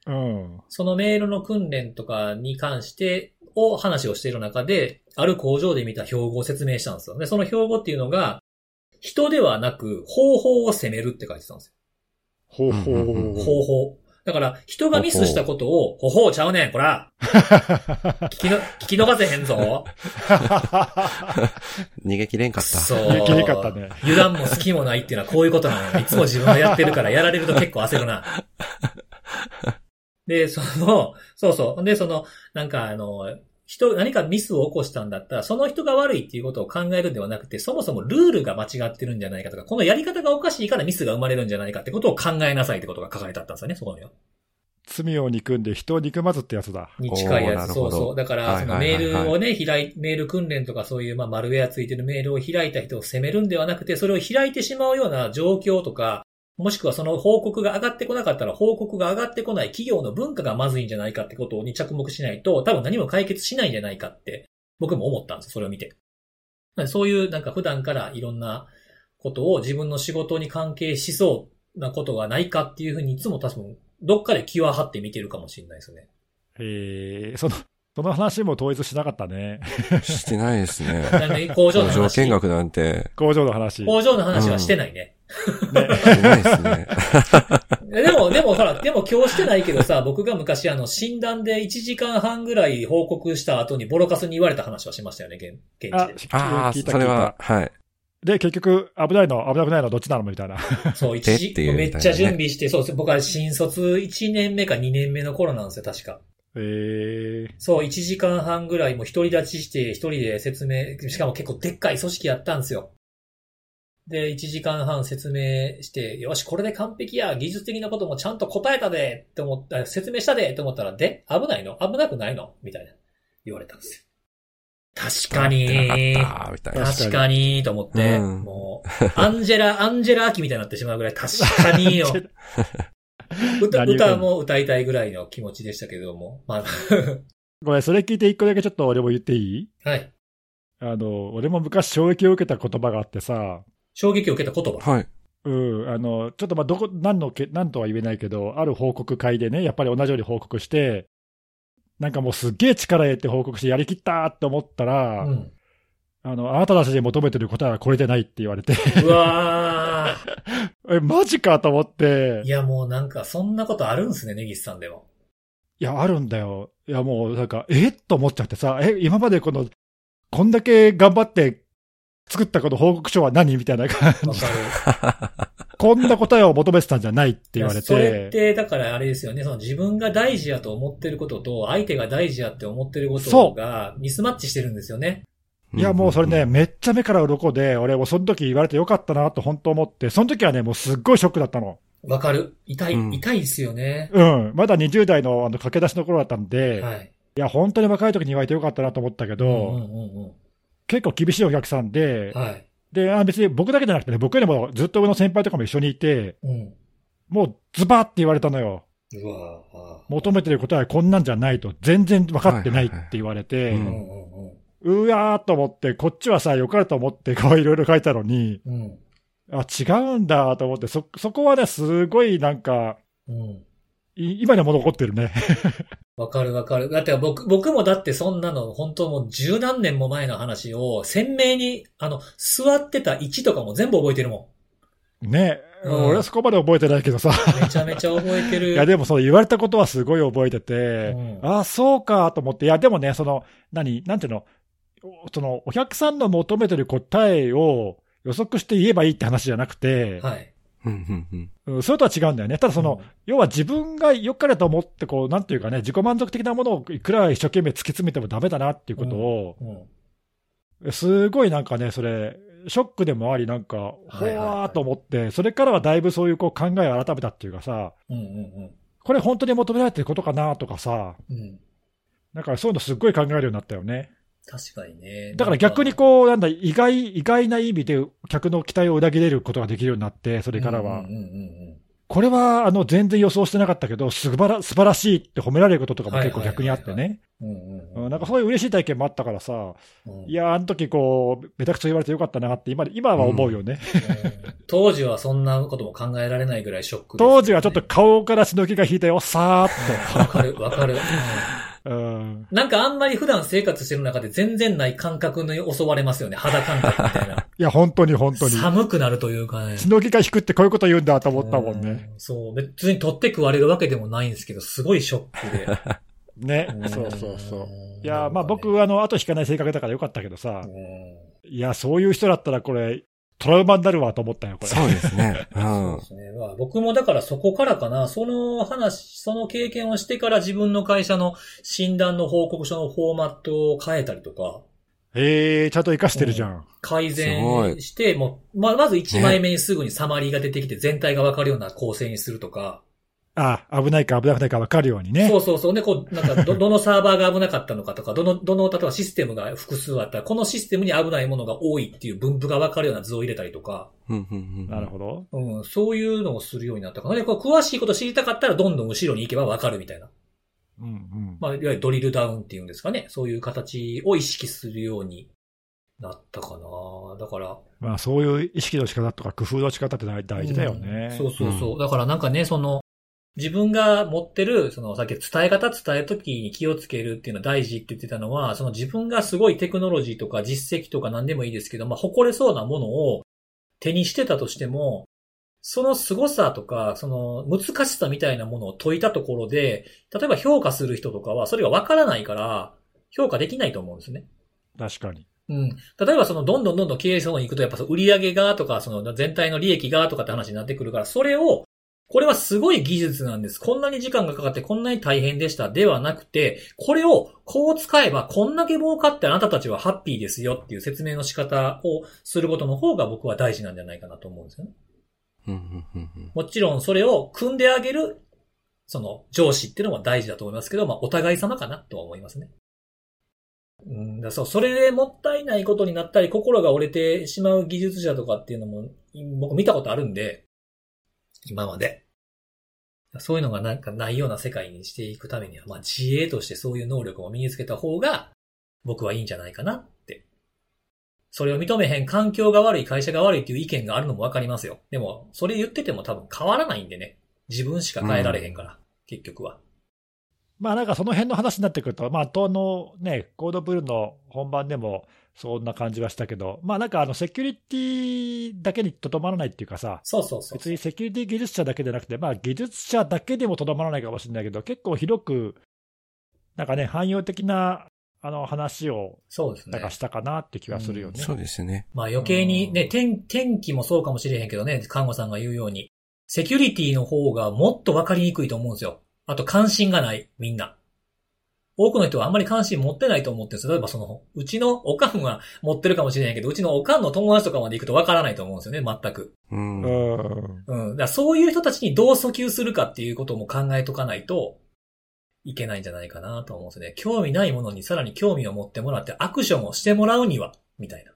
うん。そのメールの訓練とかに関して、を話をしている中で、ある工場で見た標語を説明したんですよ。で、その標語っていうのが、人ではなく方法を責めるって書いてたんですよ。ほうほうほううんほう。方法。だから、人がミスしたことを、方法ちゃうねん、こら 聞きの、聞き逃せへんぞ。逃げ切れんかった。そう。逃げ切れかったね。油断も隙もないっていうのはこういうことなのよ。いつも自分がやってるからやられると結構焦るな。で、その、そうそう。で、その、なんかあの、人、何かミスを起こしたんだったら、その人が悪いっていうことを考えるんではなくて、そもそもルールが間違ってるんじゃないかとか、このやり方がおかしいからミスが生まれるんじゃないかってことを考えなさいってことが書かれてあったんですよね、そこには。罪を憎んで人を憎まずってやつだ。に近いやつ。そうそう。だから、そのメールをね、開い、メール訓練とかそういう、まあ、マルウェアついてるメールを開いた人を責めるんではなくて、それを開いてしまうような状況とか、もしくはその報告が上がってこなかったら、報告が上がってこない企業の文化がまずいんじゃないかってことに着目しないと、多分何も解決しないんじゃないかって、僕も思ったんですよ、それを見て。そういう、なんか普段からいろんなことを自分の仕事に関係しそうなことがないかっていうふうにいつも多分、どっかで気は張って見てるかもしれないですね。えー、その、その話も統一しなかったね。してないですね。工場の工場話。見学なんて、工場の話。工場の話はしてないね。してないですね。でも、でもほら、でも今日してないけどさ、僕が昔あの、診断で1時間半ぐらい報告した後にボロカスに言われた話はしましたよね、現現あ地、ああ、聞いたそれは聞い、たはい。で、結局、危ないの、危なくないの、どっちなのみたいな。で。そう、一時、でっていうめっちゃ準備して、そうです。僕は新卒1年目か2年目の頃なんですよ、確か。えー、そう、1時間半ぐらいもう独り立ちして、一人で説明、しかも結構でっかい組織やったんですよ。で、1時間半説明して、よし、これで完璧や、技術的なこともちゃんと答えたで、って思った、説明したで、って思ったら、で、危ないの？危なくないの？みたいな、言われたんですよ。確かに。確かに、と思って、うんもう、アンジェラ、アンジェラ・アキみたいになってしまうぐらい、確かによ。歌歌も歌いたいぐらいの気持ちでしたけども。まあ、ごめん、それ聞いて一個だけちょっと俺も言っていい？はい。あの、俺も昔衝撃を受けた言葉があってさ、衝撃を受けた言葉。はい。うん、あの、ちょっとまあ、どこ、何のけ、何とは言えないけど、ある報告会でね、やっぱり同じように報告して、なんかもうすっげえ力入れて報告してやりきったって思ったら、うん。あの、あなたたちに求めてる答えはこれでないって言われて、うわ え、マジかと思ってー。い、や、もうなんか、そんなことあるんすね、ネギスさんでも。いや、あるんだよ。いや、もうなんか、え？と思っちゃってさ、え、今までこの、こんだけ頑張って作ったこの報告書は何みたいな感わじ。かる。こんな答えを求めてたんじゃないって言われいやそれって。て、だからあれですよね、その自分が大事やと思ってることと、相手が大事やって思ってることがミスマッチしてるんですよね。いや、もうそれね、、めっちゃ目から鱗で、俺もその時言われてよかったなと本当思って、その時はね、もうすっごいショックだったの。わかる。痛い、うん痛いですよね。うん。まだ20代のあの駆け出しの頃だったんで、はい。いや、本当に若い時に言われてよかったなと思ったけど、うんうんうん結構厳しいお客さんでうん。、はい。で、あ別に僕だけじゃなくてね、僕よりもずっと上の先輩とかも一緒にいて、うん。もうズバーって言われたのよ。うわぁ。求めてる答えはこんなんじゃないと、全然分かってないって言われて、うわーと思って、こっちはさ、良かれと思って、こういろいろ書いたのに、うん。うん。あ、違うんだと思って、そ、そこはね、すごいなんか、うん。い今にも残ってるね。わかるわかる。だって僕、僕もだってそんなの、本当もう十何年も前の話を鮮明に、あの、座ってた位置とかも全部覚えてるもね、うん俺はそこまで覚えてないけどさ。ん。めちゃめちゃ覚えてる。いや、でもその言われたことはすごい覚えてて、うんああ、そうかと思って、いや、でもね、その、何、なんていうの、おその、お客さんの求めてる答えを予測して言えばいいって話じゃなくて、はい。うんうんうんうんそれとは違うんだよね。ただその、うん要は自分が良かれと思って、こう、なんていうかね、自己満足的なものをいくら一生懸命突き詰めてもダメだなっていうことを、うん。すごいなんかね、それ、ショックでもあり、なんか、ほわーと思って、それからはだいぶそういうこう考えを改めたっていうかさ、これ本当に求められてることかなとかさ。なんかそういうのすっごい考えるようになったよね。確かにね。だから逆にこう、なんだ、意外、意外な意味で客の期待を裏切れることができるようになって、それからは。これは、あの、全然予想してなかったけど、素晴ら、素晴らしいって褒められることとかも結構逆にあってね。なんかそういう嬉しい体験もあったからさ、うんいや、あの時こう、めたくそ言われてよかったなって今、今は思うよね。うん当時はそんなことも考えられないぐらいショックね当時はちょっと顔から血の気が引いたよ、さー わかる、わかる。なんかあんまり普段生活してる中で全然ない感覚に襲われますよね。肌感覚みたいな。いや、本当に本当に。寒くなるというかね。血の気が引くってこういうこと言うんだと思ったもんね。うん。そう。別に取って食われるわけでもないんですけど、すごいショックで。ね。そうそうそう。いや、まあ僕、あの、後引かない性格だからよかったけどさう、んいや、そういう人だったらこれ、トラウマになるわと思ったよ、これ。そうですね。うそうんで。すね。まあ、僕もだからそこからかな、その話、その経験をしてから自分の会社の診断の報告書のフォーマットを変えたりとか、ええちゃんと活かしてるじゃん。改善して、もう、まあ、まず1枚目にすぐにサマリーが出てきて全体がわかるような構成にするとか、あ、危ないか危なくないか分かるようにね。そうそうそう。で、こう、なんかど、どのサーバーが危なかったのかとか、どの、どの、例えばシステムが複数あったら、このシステムに危ないものが多いっていう分布がわかるような図を入れたりとか、うんうんうんなるほど。うん、そういうのをするようになったかな。で、こう詳しいこと知りたかったら、どんどん後ろに行けばわかるみたいな。うんうん。まあ、いわゆるドリルダウンっていうんですかね。そういう形を意識するようになったかな。だから、まあそういう意識の仕方とか工夫の仕方って大大事だよね。そうそうそう。だからなんかね、その、自分が持ってる、その、さっき伝え方伝えるときに気をつけるっていうのは大事って言ってたのは、その自分がすごいテクノロジーとか実績とか何でもいいですけど、まあ、誇れそうなものを手にしてたとしても、その凄さとか、その難しさみたいなものを解いたところで、例えば評価する人とかはそれがわからないから、評価できないと思うんですね。確かに。うん。例えばそのどんどんどんどん経営層に行くとやっぱその売上がとかその全体の利益がとかって話になってくるから、それを、これはすごい技術なんです。こんなに時間がかかってこんなに大変でした。ではなくて、これをこう使えばこんだけ儲かってあなたたちはハッピーですよっていう説明の仕方をすることの方が僕は大事なんじゃないかなと思うんですよね。もちろんそれを組んであげる、その上司っていうのも大事だと思いますけど、まあお互い様かなとは思いますね。うんだそう、それでもったいないことになったり、心が折れてしまう技術者とかっていうのも、僕見たことあるんで、今まで。そういうのがなんかないような世界にしていくためには、まあ自衛としてそういう能力を身につけた方が、僕はいいんじゃないかなって。それを認めへん環境が悪い、会社が悪いっていう意見があるのもわかりますよ。でも、それ言ってても多分変わらないんでね。自分しか変えられへんから、結局は。まあなんかその辺の話になってくると、まあ当のね、コードブルーの本番でもそんな感じはしたけど、まあなんかあのセキュリティだけにとどまらないっていうかさ、そうそうそう。別にセキュリティ技術者だけじゃなくて、まあ技術者だけでもとどまらないかもしれないけど、結構広く、なんかね、汎用的なあの話をそうですねなんか。したかなって気はするよね。そうですね。まあ余計にね、天、天気もそうかもしれへんけどね、看護さんが言うように、セキュリティの方がもっとわかりにくいと思うんですよ。あと関心がない、みんな。多くの人はあんまり関心持ってないと思ってるんですよ。例えばその、うちのおかんは持ってるかもしれないけど、うちのおかんの友達とかまで行くとわからないと思うんですよね、全く。うん。うん。うん。だからそういう人たちにどう訴求するかっていうことも考えとかないといけないんじゃないかなと思うんですよね。興味ないものにさらに興味を持ってもらってアクションをしてもらうには、みたいな。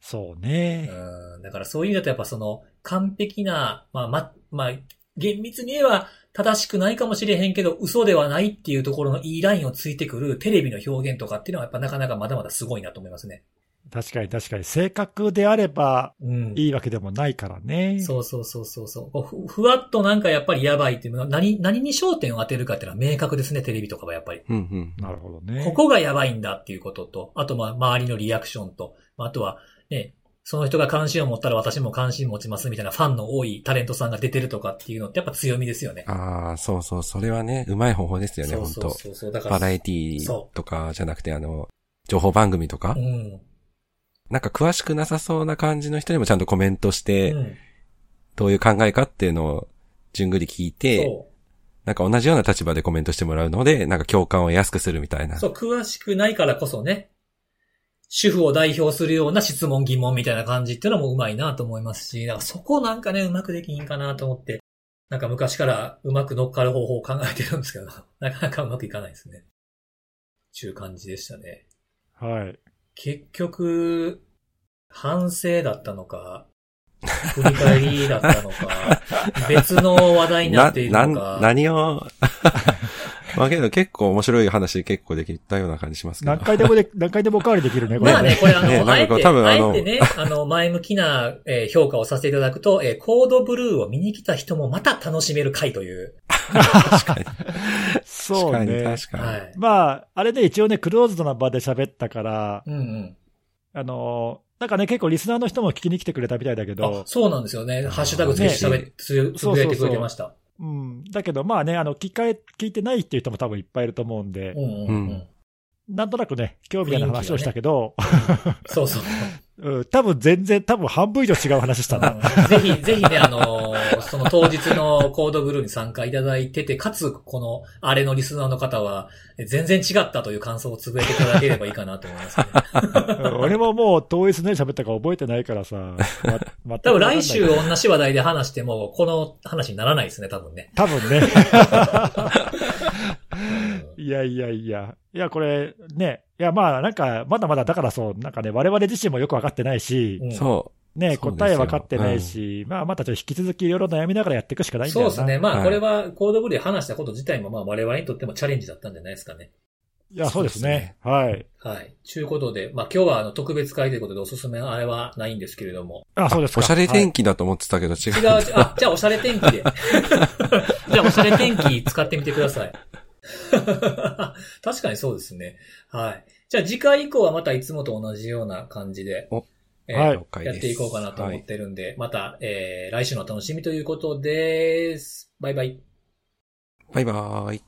そうね。うん。だからそういう意味だとやっぱその完璧な、まあま、まあ、厳密に言えば正しくないかもしれへんけど嘘ではないっていうところのいいラインをついてくるテレビの表現とかっていうのはやっぱなかなかまだまだすごいなと思いますね。確かに確かに。正確であればうん。いいわけでもないからね。そうそうそうそうそうふ。ふわっとなんかやっぱりやばいっていうのは何、何に焦点を当てるかっていうのは明確ですね、テレビとかはやっぱり。うんうん。なるほどね。ここがやばいんだっていうことと、あとまあ周りのリアクションと、まああとはね、その人が関心を持ったら私も関心持ちますみたいなファンの多いタレントさんが出てるとかっていうのってやっぱ強みですよね。ああ、そうそう。それはね、うまい方法ですよね、本当そうそうそう。だから。バラエティとかじゃなくて、あの、情報番組とか？う、ん。なんか詳しくなさそうな感じの人にもちゃんとコメントして、うん。どういう考えかっていうのを順繰り聞いて、そなんか同じような立場でコメントしてもらうので、なんか共感を得やすくするみたいなう。。そう、詳しくないからこそね、主婦を代表するような質問疑問みたいな感じっていうのもうまいなと思いますし、なんかそこなんかね、うまくできひんかなと思って、なんか昔からうまく乗っかる方法を考えてるんですけど、なかなかうまくいかないですね。ちゅう感じでしたね。はい。結局、反省だったのか、振り返りだったのか、別の話題になっている な、のなか。、何を、まあけど結構面白い話結構できたような感じしますけど。何回でもで、何回でもおかわりできるね、これまあね、これあの、ね多分あのあえてね、あの、前向きな、えー評価をさせていただくと、えーコードブルーを見に来た人もまた楽しめる回という。確かに。そう確かに、ね。確かに。はい。まあ、あれで一応ね、クローズドな場で喋ったから、うんうん。あの、なんかね、結構リスナーの人も聞きに来てくれたみたいだけあど、、そうなんですよね。ハッシュタグぜひ喋って、つつぶやいてくれてました。うん。だけどまあね、あの、聞かえ、聞いてないっていう人も多分いっぱいいると思うんで、うんうんううんん。なんとなくね、興味ある話をしたけど、そうそう。うん、多分全然、多分半分以上違う話したな。ぜひ、ぜひね、あのーその当日のコードブルーに参加いただいてて、かつ、この、あれのリスナーの方は、え全然違ったという感想をつぶやいていただければいいかなと思いますね。う ん俺ももう統一何喋ったか覚えてないからさ。ま、多分来週同じ話題で話しても、この話にならないですね、多分ね。多分ね。うんいやいやいや。いや、これ、ね。いや、まあ、なんか、まだまだ、だからそう、なんかね、我々自身もよくわかってないし、うんそね、答え分かってないし、まあ、またちょっと引き続きいろいろ悩みながらやっていくしかないんだよな。そうですね。まあ、はいこれは、コードブルーで話したこと自体も、まあ、我々にとってもチャレンジだったんじゃないですかね。いや、そうですそうですね。はい。はい。ちゅうことで、まあ、今日は、あの、特別会ということで、おすすめのあれはないんですけれども。あ、そうですか。おしゃれ天気。気だと思ってたけど違う。違う、あ、じゃあ、おしゃれ天気で。じゃあ、おしゃれ天気使ってみてください。確かにそうですね。はい。じゃあ、次回以降はまたいつもと同じような感じで、おえーはいやっていこうかなと思ってるんで、また、えー来週のお楽しみということです。バイバイ。バイバーイ。